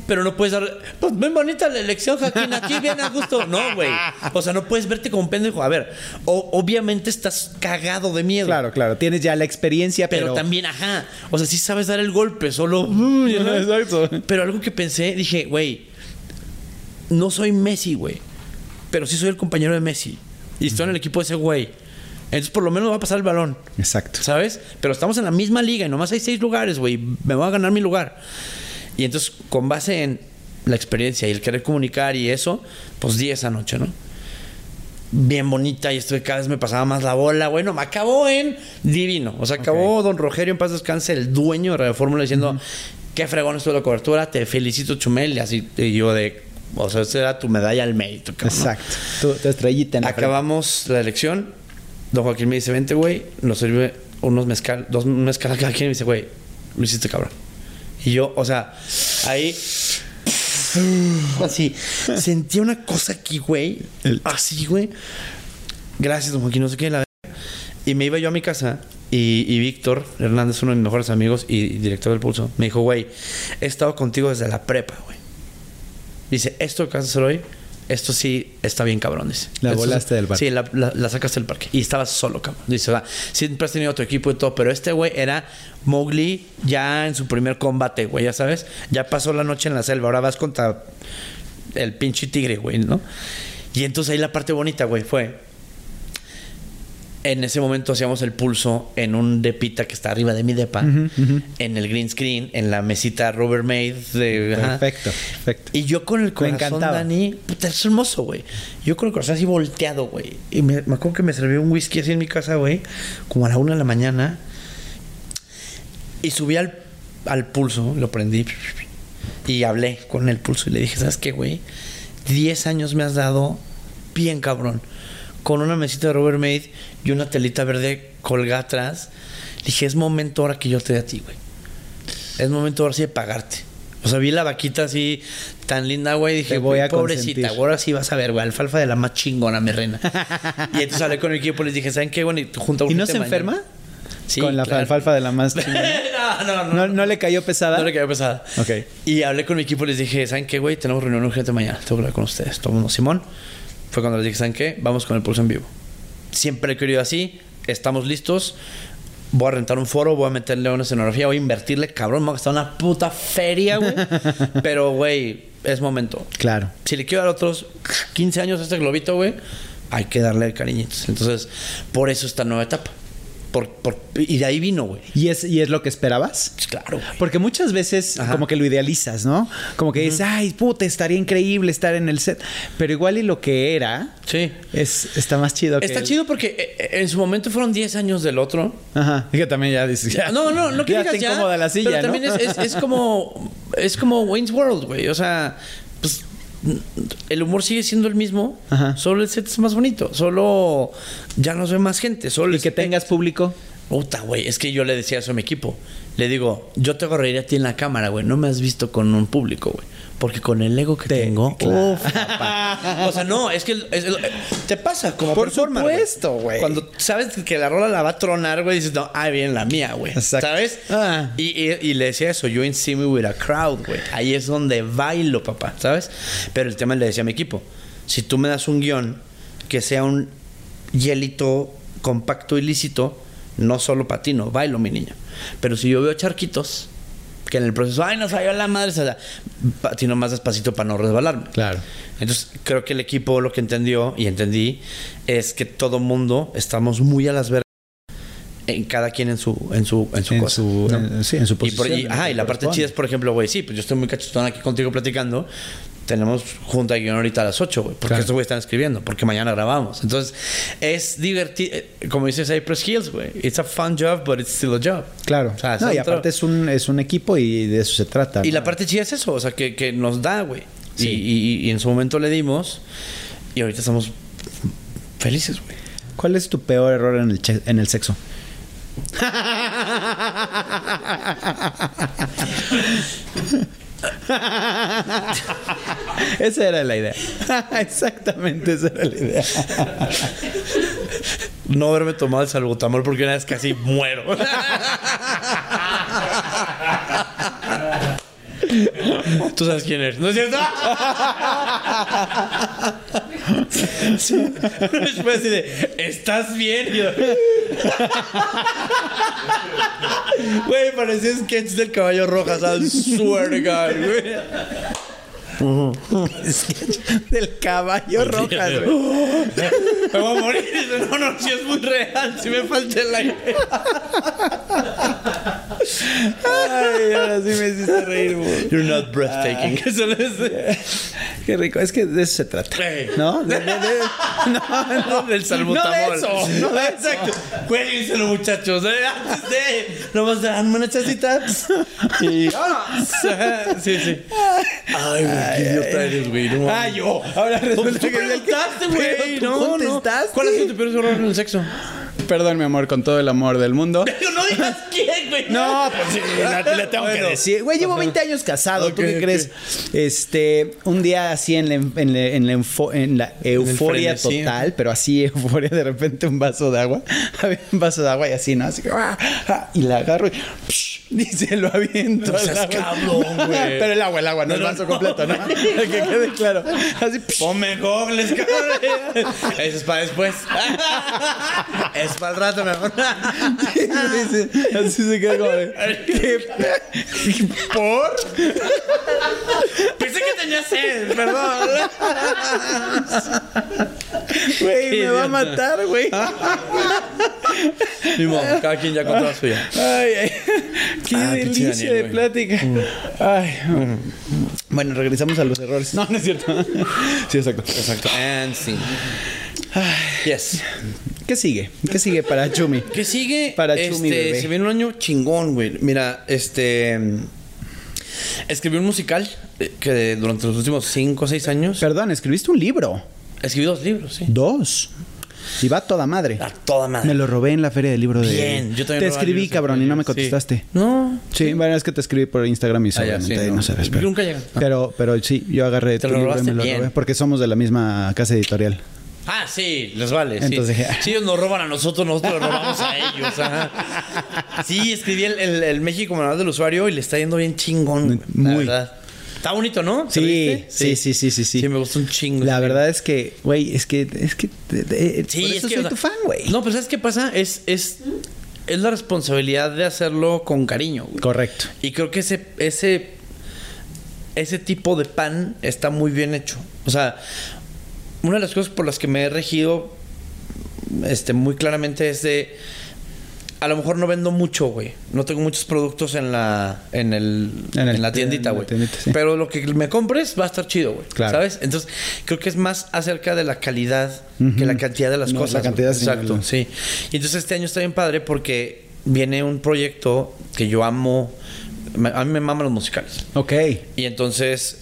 Pero no puedes dar. Pues ven bonita la elección, Joaquín. Aquí viene a gusto. No, güey. O sea, no puedes verte como un pendejo. A ver, o- obviamente estás cagado de miedo. Claro, claro. Tienes ya la experiencia, Pero, pero. también, ajá. O sea, sí sabes dar el golpe, solo. Exacto. Pero algo que pensé, dije, güey, no soy Messi, güey. Pero sí soy el compañero de Messi. Y estoy en el equipo de ese güey. Entonces, por lo menos me va a pasar el balón. Exacto. ¿Sabes? Pero estamos en la misma liga y nomás hay seis lugares, güey. Me voy a ganar mi lugar. Y entonces, con base en la experiencia y el querer comunicar y eso, pues di esa noche, ¿no? Bien bonita y esto cada vez me pasaba más la bola. Bueno, me acabó en divino. O sea, acabó don Rogerio en paz descanse, el dueño de Radio Fórmula, diciendo, qué fregón estuvo la cobertura, te felicito, Chumel. Y así, y yo de, o sea, esa era tu medalla al mérito, cabrón, ¿no? Exacto. Tu, tu estrellita en la. Acabamos la elección. Don Joaquín me dice, vente, güey. Nos sirve unos mezcal, dos mezcal cada quien. Y me dice, güey, lo hiciste cabrón. Y yo, o sea, ahí... *sighs* Así. Sentía una cosa aquí, güey. Así, güey. Gracias, don Joaquín. No sé qué. La... Y me iba yo a mi casa. Y, y Víctor Hernández, uno de mis mejores amigos y, y director del Pulso, me dijo, güey, he estado contigo desde la prepa, güey. Dice, esto que vas a hacer hoy, esto sí está bien cabrón, dice. La Esto volaste del parque. Sí, la, la- la sacaste del parque. Y estabas solo, cabrón. Dice, o sea, siempre has tenido tu equipo y todo, pero este güey era Mowgli ya en su primer combate, güey, ya sabes. Ya pasó la noche en la selva, ahora vas contra el pinche tigre, güey, ¿no? Y entonces ahí la parte bonita, güey, fue... En ese momento hacíamos el pulso en un depita que está arriba de mi depa, en el green screen, en la mesita Rubbermaid de... ajá. Perfecto, perfecto. Y yo con el corazón. Dani, puta, es hermoso, güey. Yo con el corazón así volteado, güey. Y me, me acuerdo que me serví un whisky así en mi casa, güey, como a la una de la mañana. Y subí al, al pulso, lo prendí. Y hablé con el pulso y le dije, ¿sabes qué, güey? Diez años me has dado bien cabrón. Con una mesita de Rubbermaid y una telita verde colgada atrás. Dije, es momento ahora que yo te dé a ti, güey. Es momento ahora sí de pagarte. O sea, vi la vaquita así tan linda, güey. Dije, voy a "Güey, pobrecita, consentir". ahora sí vas a ver, güey. Alfalfa de la más chingona, mi reina. y entonces hablé con el equipo y les dije, ¿saben qué, güey? Y junta ¿Y no se mañana". enferma? Sí, Con la claro. alfalfa de la más *laughs* chingona. no, no, no, ¿No, no le cayó pesada? no le quedó pesada. Ok. Y hablé con mi equipo y les dije, ¿saben qué, güey? Tenemos reunión urgente mañana. Tengo que hablar con ustedes. Todo el mundo, Simón. Fue cuando les dije, ¿saben qué? Vamos con el pulso en vivo. Siempre he querido así, estamos listos. Voy a rentar un foro, voy a meterle una escenografía, voy a invertirle, cabrón, me va a gastar una puta feria, güey. *laughs* Pero, güey, es momento. Claro. Si le quiero dar otros 15 años a este globito, güey, hay que darle cariñitos. Entonces, por eso esta nueva etapa. Por, por- y de ahí vino, güey. ¿Y es, ¿Y es lo que esperabas? Pues claro. Porque muchas veces Ajá. como que lo idealizas, ¿no? Como que dices, ay, puta, estaría increíble estar en el set. Pero igual y lo que era Sí. es, está más chido que Está el- chido porque eh, eh, en su momento fueron 10 años del otro. Ajá. Y que también ya dices, ya. No, no, no que ya digas ya, la silla, Pero ¿no? también es, es- es como es como Wayne's World, güey. O sea, pues el humor sigue siendo el mismo, Ajá. solo el set es más bonito, solo ya nos ve más gente, solo y el que tengas público. Puta, güey, es que yo le decía eso a mi equipo. Le digo, yo te reír a ti en la cámara, güey. No me has visto con un público, güey. Porque con el ego que Te- tengo, *laughs* claro. uf, papá. O sea, no, es que es- es- te pasa como Por supuesto, güey. Cuando sabes que la rola la va a tronar, güey, dices, no, ah, bien, la mía, güey. ¿Sabes? Ah. Y, y- y le decía eso, yo in see me with a crowd, güey. Ahí es donde bailo, papá, ¿sabes? Pero el tema le decía a mi equipo, si tú me das un guion que sea un hielito compacto y lícito, no solo patino, bailo, mi niño. Pero si yo veo charquitos, que en el proceso, ay, nos falló la madre, o sea, patino más despacito para no resbalarme. Claro. Entonces, creo que el equipo lo que entendió y entendí es que todo mundo estamos muy a las vergas en cada quien en su en su en su En cosa. su- ¿no? en- sí, en su Y, por- posición, y- en lo ajá, y la parte chida es, por ejemplo, güey, sí, pues yo estoy muy cachetón aquí contigo platicando. Tenemos junta de guion ahorita a las 8, güey, porque Claro. estos güeyes están escribiendo, porque mañana grabamos. Entonces, es divertido, como dice Cypress Hills, güey. It's a fun job, but it's still a job. Claro. O sea, no, y aparte es un, es un equipo y de eso se trata. y ¿no? la parte chida es eso, o sea, que, que nos da, güey. Sí. Y, y- y en su momento le dimos y ahorita estamos felices, güey. ¿Cuál es tu peor error en el, che- en el sexo? *laughs* *laughs* esa era la idea. *laughs* Exactamente, esa era la idea. *laughs* No haberme tomado el salbutamol porque una vez casi muero. Tú sabes quién eres, ¿no es cierto? Sí. *laughs* Después así de, ¿estás bien? Yo, *laughs* Güey, parecía sketch del caballo roja, ¿sabes? Swear güey. *laughs* Del caballo rojas, güey. Me voy a morir. No, no, si es muy real, si me falta el aire. Ay, ahora sí me hiciste reír, güey. You're not breathtaking. Eso es. Qué rico. Es que de eso se trata. ¿No? De- de- de- No, no, del salbutamol. No de eso, no de. Exacto. Cuélguenselo, muchachos. ¿eh? Antes de. Nomás una chacita. Y. vámonos. Sí, sí. Ay, güey, qué idiota eres, güey. No, Ah, yo. Ahora resulta Tú que preguntaste, güey. No, contestaste. ¿Cuál ha sido tu peor error en el sexo? Perdón, mi amor, con todo el amor del mundo. *laughs* Pero no digas quién, güey. No, pues sí, le, le tengo Bueno. que decir. Güey, llevo 20 años casado. ¿Tú qué crees? Este, un día así en la, en la, en la enfo- en la euforia total, pero así euforia, de repente un vaso de agua. *laughs* Había un vaso de agua y así, ¿no? Así que, ah, ah, y la agarro y, psh, *laughs* y se lo aviento. No seas cabrón, güey. *laughs* Pero el agua, el agua, no, No, el vaso no. completo, ¿no? *laughs* que quede claro. Así, Ponme gogles, cabrón. Eso es para después. es para el rato, mi. Dice, así se queda como. ¿Por? Pensé que tenía sed, perdón. Güey, me va a matar, güey. Ni modo, cada quien ya contó la suya. Ay, ay, qué Ah, delicia Daniel, de plática. Ay. Bueno, regresamos a los errores. No, no es cierto. *laughs* Sí, exacto. Exacto. And sí. Yes. ¿Qué sigue? ¿Qué sigue para Chumi? ¿Qué sigue? Para este, Chumi, bebé. Se viene un año chingón, güey. Mira, este. Escribí un musical eh, que durante los últimos 5 o 6 años. Perdón, escribiste un libro. Escribí dos libros, sí. Dos. Y va a toda madre. A toda madre. Me lo robé en la feria del libro de. Bien, yo también Te escribí, cabrón, y no me sí. contestaste. No. Sí, bueno, es que te escribí por Instagram y Ah, ya, sí, no, no. sabes. Pero, Nunca llegan. *laughs* Pero, pero sí, yo agarré Te tu lo libro y me lo bien. robé. Porque somos de la misma casa editorial. Ah, sí, les vale. sí. Entonces dije, *laughs* Si ellos nos roban a nosotros, nosotros les robamos a ellos. ajá. Sí, escribí el, el- el México Manual del Usuario y le está yendo bien chingón. güey, la Muy. verdad. Está bonito, ¿no? ¿Te Sí, sí, sí, sí, sí, sí. Sí, me gusta un chingo. La verdad es que, güey, es que, es que, eh, Sí, por es eso soy tu fan, güey. No, pero ¿sabes qué pasa? Es, es, es la responsabilidad de hacerlo con cariño. güey. Correcto. Y creo que ese, ese, ese tipo de pan está muy bien hecho. O sea, una de las cosas por las que me he regido este, muy claramente es de. A lo mejor no vendo mucho, güey. No tengo muchos productos en la, en el, En la en tiendita, güey. sí. Pero lo que me compres va a estar chido, güey. Claro. ¿Sabes? Entonces, creo que es más acerca de la calidad que la cantidad de las No, cosas. la cantidad sí, Exacto, no. sí. Y entonces este año está bien padre porque viene un proyecto que yo amo. A mí me maman los musicales. Ok. Y entonces,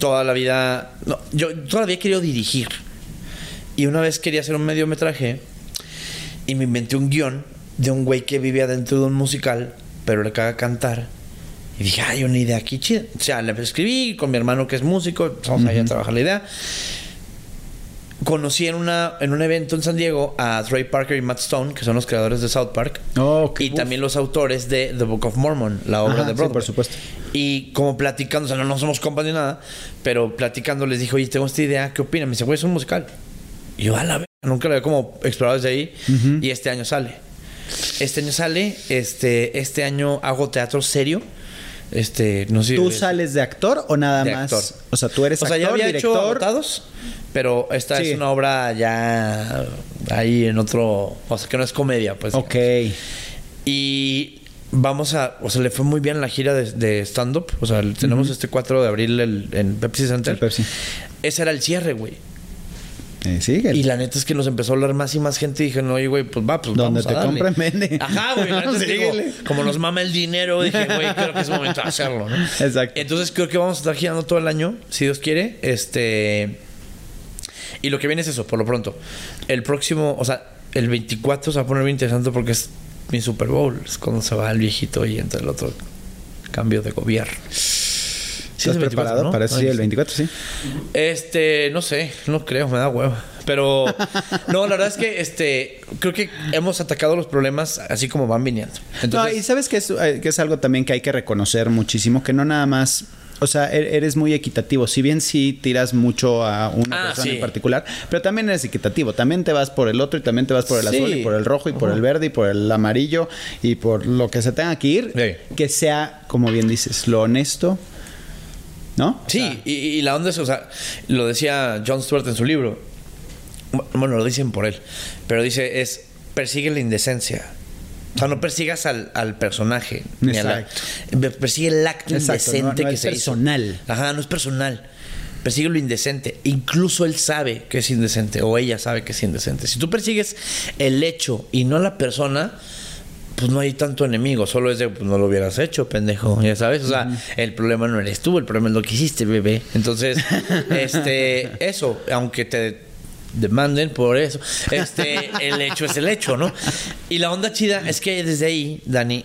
toda la vida. No, yo todavía he querido dirigir. Y una vez quería hacer un mediometraje. Y me inventé un guion de un güey que vivía dentro de un musical, pero le caga cantar. Y dije, ay, una idea aquí chida. O sea, le escribí con mi hermano que es músico, empezamos ahí a trabajar la idea. Conocí en, una, en un evento en San Diego a Trey Parker y Matt Stone, que son los creadores de South Park. Oh, qué y uf. también los autores de The Book of Mormon, la obra Ajá, de sí, Broadway. por supuesto. Y como platicando, o sea, no, no somos compas ni nada, pero platicando les dije, oye, tengo esta idea, ¿qué opinan? Me dice, güey, es un musical. Y yo, a la vez, nunca lo había como explorado desde ahí. Y este año sale. Este año sale, este, este año hago teatro serio. Este, no sé ¿Tú sales de actor o nada De más? actor. O sea, tú eres O sea, actor, ya había hecho. Agotados, pero esta Sí. es una obra ya ahí en otro, o sea, que no es comedia, pues. Ok. Y vamos a, o sea, le fue muy bien la gira de, de stand-up. O sea, tenemos este 4 de abril el- en Pepsi Center. El Pepsi. Ese era el cierre, güey. Eh, Y la neta es que nos empezó a hablar más y más gente. Y dije, no, oye, güey, pues va, pues Donde vamos a te darle. compren, vende. Ajá, güey. La neta es que como, como nos mama el dinero, dije, güey, creo que es momento de hacerlo, ¿no? Exacto. Entonces creo que vamos a estar girando todo el año, si Dios quiere. Este. Y lo que viene es eso, por lo pronto. El próximo, o sea, el 24 se va a poner bien interesante porque es mi Super Bowl. Es cuando se va el viejito y entra el otro cambio de gobierno. Sí, ¿Estás es el 24, preparado ¿no? para eso? Sí, el sí. 24, sí. Este, no sé, no creo, me da hueva. Pero *laughs* no, la verdad es que este creo que hemos atacado los problemas así como van viniendo. Entonces, no, y sabes que es, eh, que es algo también que hay que reconocer muchísimo, que no nada más... O sea, e- eres muy equitativo. Si bien sí tiras mucho a una Ah, persona sí. en particular, pero también eres equitativo. También te vas por el otro y también te vas por el Sí. azul y por el rojo y por el verde y por el amarillo y por lo que se tenga que ir. Sí. Que sea, como bien dices, lo honesto. ¿No? Sí, y, y la onda es, o sea, lo decía John Stewart en su libro. Bueno, lo dicen por él, pero dice es persigue la indecencia. O sea, no persigas al, al personaje. ni a la- persigue el acto Exacto, indecente no- no que es se personal. hizo. Ajá, no es personal. Persigue lo indecente. Incluso él sabe que es indecente o ella sabe que es indecente. Si tú persigues el hecho y no la persona, pues no hay tanto enemigo. Solo es de, pues no lo hubieras hecho, pendejo. Ya sabes. O sea, el problema no eres tú, el problema es lo que hiciste, bebé. Entonces, *laughs* este, eso, aunque te demanden por eso, este, el hecho es el hecho, ¿no? Y la onda chida es que desde ahí, Dani,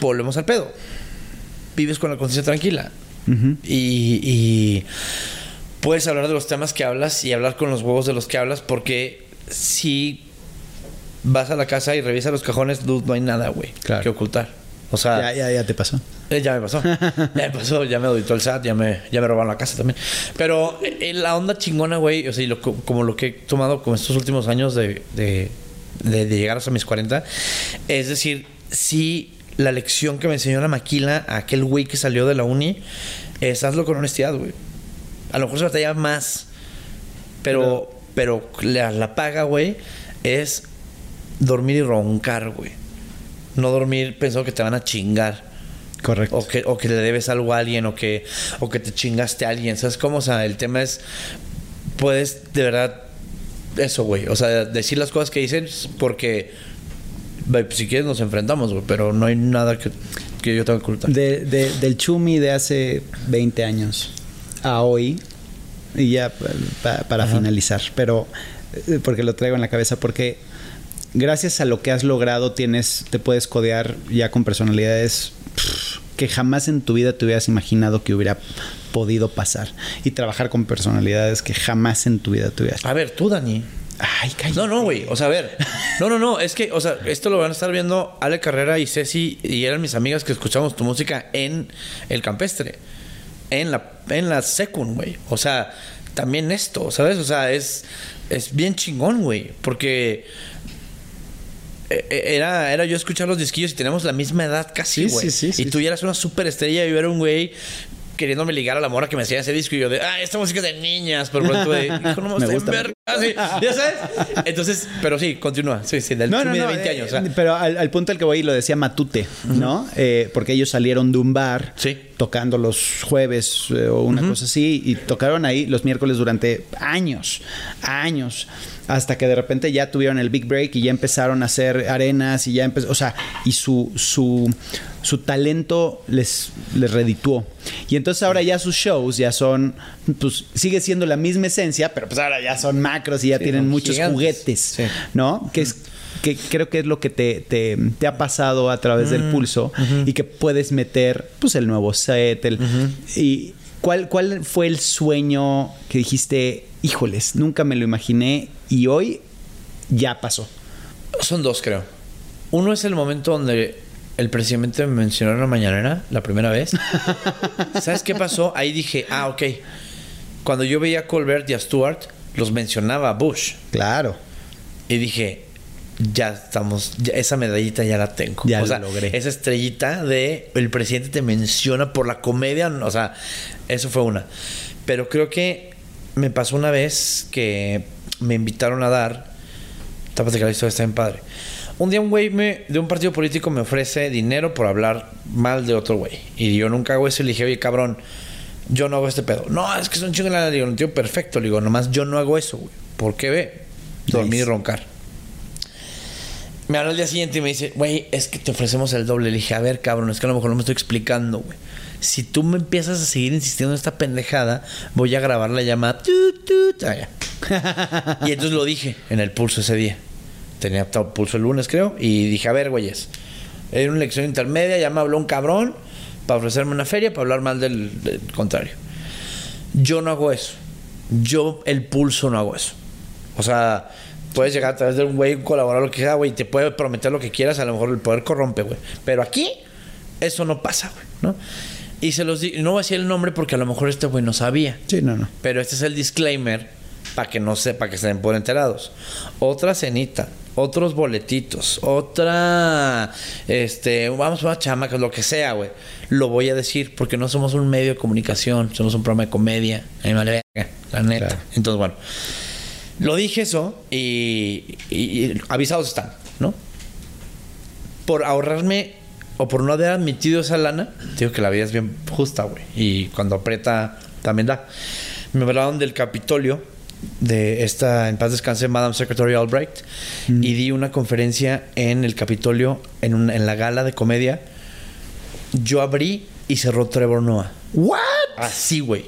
volvemos al pedo. Vives con la conciencia tranquila. y, y puedes hablar de los temas que hablas y hablar con los huevos de los que hablas porque si vas a la casa y revisas los cajones, dude, no hay nada, güey, Claro. que ocultar. O sea, Ya, ya, ya te pasó. eh, ya me pasó. *laughs* Ya me pasó, ya me auditó el SAT, ya me, ya me robaron la casa también. Pero eh, la onda chingona, güey, o sea, y lo, como lo que he tomado como estos últimos años de, de, de- de llegar hasta mis 40, es decir, sí, la lección que me enseñó la maquila a aquel güey que salió de la uni es hazlo con honestidad, güey. A lo mejor se batalla más, pero, pero la, la paga, güey, es dormir y roncar, güey. No dormir pensando que te van a chingar. Correcto. O que, o que le debes algo a alguien, o que, o que te chingaste a alguien. ¿Sabes cómo? O sea, el tema es. Puedes de verdad. Eso, güey. O sea, decir las cosas que dices porque. pues, si quieres nos enfrentamos, güey. Pero no hay nada que, que yo tenga que ocultar. De, de- del Chumi de hace 20 años a hoy, y ya pa- pa- para finalizar, pero eh, porque lo traigo en la cabeza, porque gracias a lo que has logrado tienes, te puedes codear ya con personalidades pff, que jamás en tu vida te hubieras imaginado que hubiera podido pasar y trabajar con personalidades que jamás en tu vida te hubieras... A ver, tú, Dani. Ay, cállate. No, no, güey. O sea, a ver. *laughs* No, no, no. Es que, o sea, esto lo van a estar viendo Ale Carrera y Ceci y eran mis amigas que escuchamos tu música en El Campestre. en la, en la secund, güey. O sea, también esto, ¿sabes? O sea, es, es bien chingón, güey. Porque era, era yo escuchar los disquillos y tenemos la misma edad casi, güey. sí, sí, y tú ya eras una super estrella y yo era un güey queriéndome ligar a la mora que me hacía ese disco y yo de, ah, esta música es de niñas, pero pronto de, *laughs* hijo, no Me me gusta. gusta. Así, ya sabes. Entonces, pero sí, continúa. Sí, sí, del No, no, Chumi no, de 20 eh, años. Pero al, al punto al que voy, lo decía Matute, ¿no? Eh, porque ellos salieron de un bar Sí. tocando los jueves eh, o una cosa así y tocaron ahí los miércoles durante años, años, hasta que de repente ya tuvieron el big break y ya empezaron a hacer arenas y ya empezó, o sea, y su, su, su talento les, les redituó. Y entonces ahora ya sus shows ya son, pues sigue siendo la misma esencia, pero pues ahora ya son macros y ya Sí, tienen muchos gigantes. juguetes, Sí. ¿no? Que es que creo que es lo que te, te- te ha pasado a través del pulso y que puedes meter pues el nuevo set el, y ¿cuál, cuál fue el sueño que dijiste híjoles nunca me lo imaginé y hoy ya pasó Son dos, creo. Uno es el momento donde el presidente me mencionó en la mañanera la primera vez. *laughs* ¿Sabes qué pasó? Ahí dije, ah, ok. Cuando yo veía a Colbert y a Stewart, los mencionaba Bush. claro Y dije, ya estamos, ya- esa medallita ya la tengo. Ya o sea, logré. Esa estrellita de el presidente te menciona por la comedia, o sea, eso fue una. Pero creo que me pasó una vez que me invitaron a dar, tápate que la historia está bien padre. Un día un güey me- de un partido político me ofrece dinero por hablar mal de otro güey. Y yo nunca hago eso y le dije, oye, cabrón, yo no hago este pedo. No, es que es un chingo. Le digo, tío, perfecto. Le digo, nomás yo no hago eso, güey. ¿Por qué ve? Dormir y roncar. Me habla al día siguiente y me dice, güey, es que te ofrecemos el doble. Le dije, a ver, cabrón, es que a lo mejor no me estoy explicando, güey. Si tú me empiezas a seguir insistiendo en esta pendejada, voy a grabar la llamada. ah, *laughs* y entonces lo dije en el pulso ese día. Tenía pulso el lunes, creo. Y dije, a ver, güeyes. Era una lección intermedia, ya me habló un cabrón para ofrecerme una feria, para hablar mal del, del contrario. Yo no hago eso. Yo, el pulso, no hago eso. O sea, puedes llegar a través de un güey, un colaborador, lo que sea, güey, y te puede prometer lo que quieras, a lo mejor el poder corrompe, güey. Pero aquí, eso no pasa, güey, ¿no? Y se los no voy a decir el nombre porque a lo mejor este güey no sabía. sí no no Pero este es el disclaimer para que no sepa que estén por enterados. Otra cenita, otros boletitos, otra este, vamos a una chamaca, lo que sea, güey. Lo voy a decir porque no somos un medio de comunicación, somos un programa de comedia. A mí me vale verga, la neta. Claro. Entonces, bueno, lo dije eso y, y- y avisados están, ¿no? Por ahorrarme o por no haber admitido esa lana, digo que la vida es bien justa, güey. Y cuando aprieta, también da. Me hablaron del Capitolio, de esta, en paz descanse, Madame Secretary Albright, y di una conferencia en el Capitolio, en, un- en la gala de comedia. Yo abrí y cerró Trevor Noah. what Así, güey.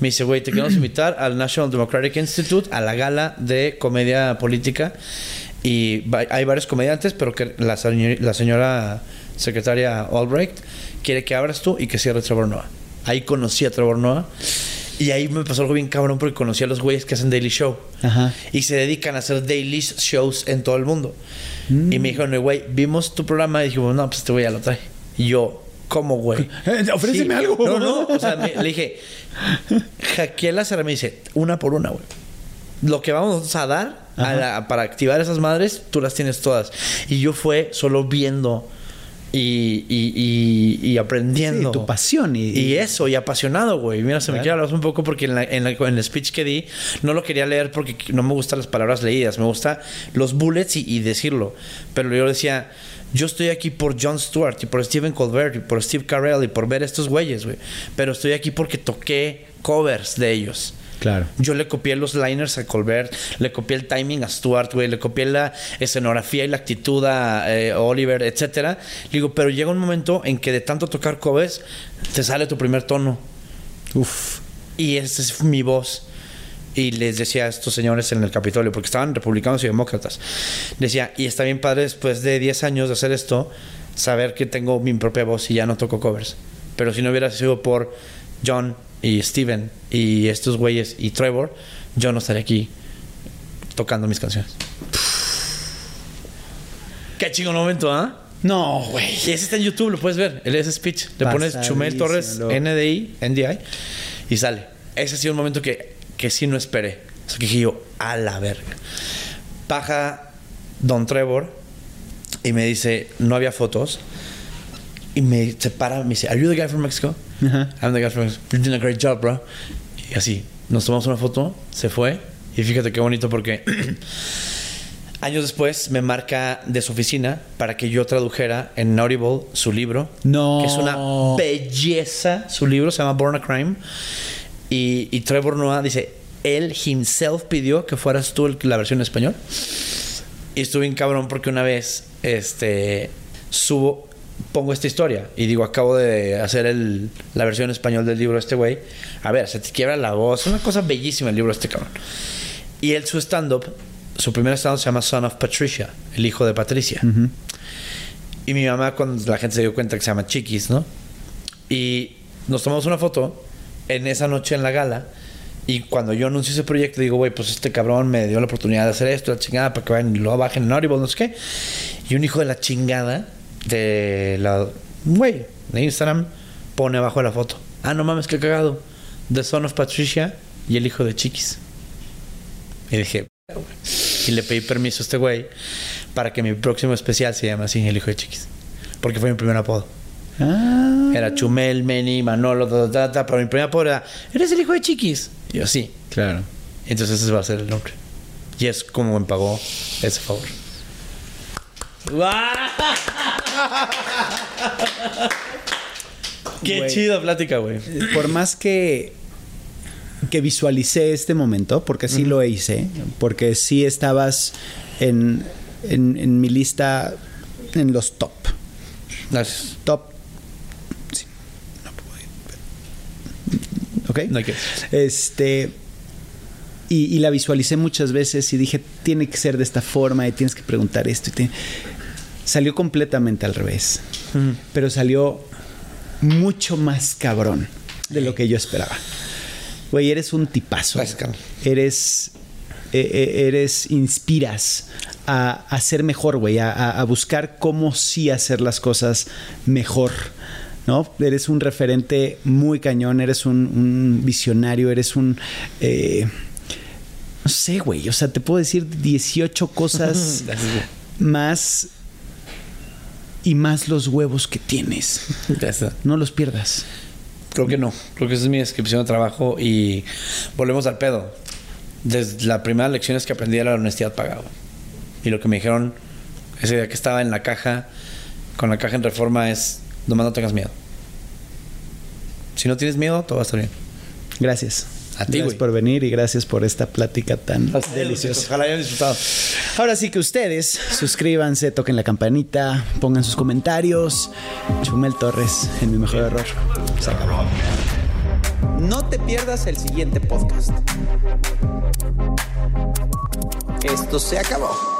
Me dice, güey, te queremos *clears throat* invitar al National Democratic Institute a la gala de comedia política. Y hay varios comediantes, pero que la señora secretaria Albright quiere que abras tú y que cierre Trevor Noah. Ahí conocí a Trevor Noah. Y ahí me pasó algo bien cabrón porque conocí a los güeyes que hacen Daily Show. Ajá. Y se dedican a hacer daily shows en todo el mundo. Y me dijeron, güey, vimos tu programa y dijimos, no, pues este güey ya lo trae. Y yo, ¿cómo, güey? *laughs* Eh, ofréceme algo. No, no, o sea, me- le dije, hackeé la me dice, una por una, güey. Lo que vamos a dar a la- para activar esas madres, tú las tienes todas. Y yo fue solo viendo y, y, y- aprendiendo. Sí, tu pasión y- y eso, y apasionado, güey. Mira, se me Claro. quiere hablar un poco porque en, la- en la- en el speech que di no lo quería leer porque no me gustan las palabras leídas. Me gusta los bullets y, y decirlo. Pero yo decía, yo estoy aquí por Jon Stewart y por Stephen Colbert y por Steve Carell y por ver estos güeyes, güey. Pero estoy aquí porque toqué covers de ellos. Claro Yo le copié los liners a Colbert, le copié el timing a Stuart, güey, le copié la escenografía y la actitud a eh, Oliver, etcétera. Le digo, pero llega un momento en que de tanto tocar covers te sale tu primer tono. Uf. Y esa es mi voz. Y les decía a estos señores en el Capitolio, porque estaban republicanos y demócratas. Decía, y está bien padre después de 10 años de hacer esto, saber que tengo mi propia voz y ya no toco covers. Pero si no hubiera sido por John y Steven y estos güeyes y Trevor, yo no estaría aquí tocando mis canciones. Qué chingo momento, ¿ah? No, güey. Y ese está en YouTube, lo puedes ver. El ese speech. Le pones Chumel Torres, Pasadísimo, lo- NDI, NDI, y sale. Ese ha sido un momento que, que sí no esperé. O sea, que dije yo, a la verga. Baja Don Trevor y me dice, no había fotos. Y me separa, me dice, ¿Are you the guy from Mexico? Ajá. I'm the guy from. You're doing a great job, bro. Y así, nos tomamos una foto, se fue. Y fíjate qué bonito porque *clears throat* años después me marca de su oficina para que yo tradujera en Audible su libro. No. Que es una belleza. Su libro se llama Born a Crime. Y, y Trevor Noah dice, él himself pidió que fueras tú el- la versión en español. Y estuve en cabrón porque una vez este subo, pongo esta historia y digo, acabo de hacer el, la versión en español del libro de este güey. A ver, se te quiebra la voz. Es una cosa bellísima el libro de este cabrón. Y él, su stand-up, su primer stand-up se llama Son of Patricia, el hijo de Patricia. Y mi mamá, cuando la gente se dio cuenta que se llama Chiquis, ¿no? Y nos tomamos una foto en esa noche en la gala. Y cuando yo anuncio ese proyecto, digo, güey, pues este cabrón me dio la oportunidad de hacer esto, la chingada, para que vayan y lo bajen en Audible, no sé qué. Y un hijo de la chingada de la. Güey, de Instagram pone abajo la foto. Ah, no mames, qué cagado. The Son of Patricia y el hijo de Chiquis. Y dije, y le pedí permiso a este güey para que mi próximo especial se llame así, El hijo de Chiquis. Porque fue mi primer apodo. Ah, Era Chumel, Meni, Manolo, ta, ta, ta, pero mi primer apodo era, ¿eres el hijo de Chiquis? Y yo, sí. claro. Entonces ese va a ser el nombre. Y es como me pagó ese favor. Qué Güey. chido plática, güey. Por más que que visualicé este momento, porque sí lo hice, porque sí estabas en, en, en mi lista en los top. Gracias. Top. Sí. No puedo ir. ¿Ok? No hay que- Este. Y, y la visualicé muchas veces y dije, tiene que ser de esta forma y tienes que preguntar esto. y te- Salió completamente al revés. Pero salió mucho más cabrón de lo que yo esperaba. Güey, eres un tipazo. Gracias. Eres. eh, eh, eres. Inspiras a, a ser mejor, güey. A, buscar cómo sí hacer las cosas mejor. ¿No? Eres un referente muy cañón. Eres un, un visionario. Eres un. eh, no sé, güey. O sea, te puedo decir 18 cosas *laughs* más. Y más los huevos que tienes. Gracias. No los pierdas. Creo que no. Creo que esa es mi descripción de trabajo y volvemos al pedo. Desde la primera lección es que aprendí era la honestidad pagada. Y lo que me dijeron ese día que estaba en la caja, con la caja en reforma, es: nomás no tengas miedo. Si no tienes miedo, todo va a estar bien. Gracias. A ti, Gracias por venir y gracias por esta plática tan deliciosa. Ojalá hayan disfrutado. Ahora sí que ustedes suscríbanse, toquen la campanita, pongan sus comentarios. Chumel Torres en mi mejor error. Se acabó. No te pierdas el siguiente podcast. Esto se acabó.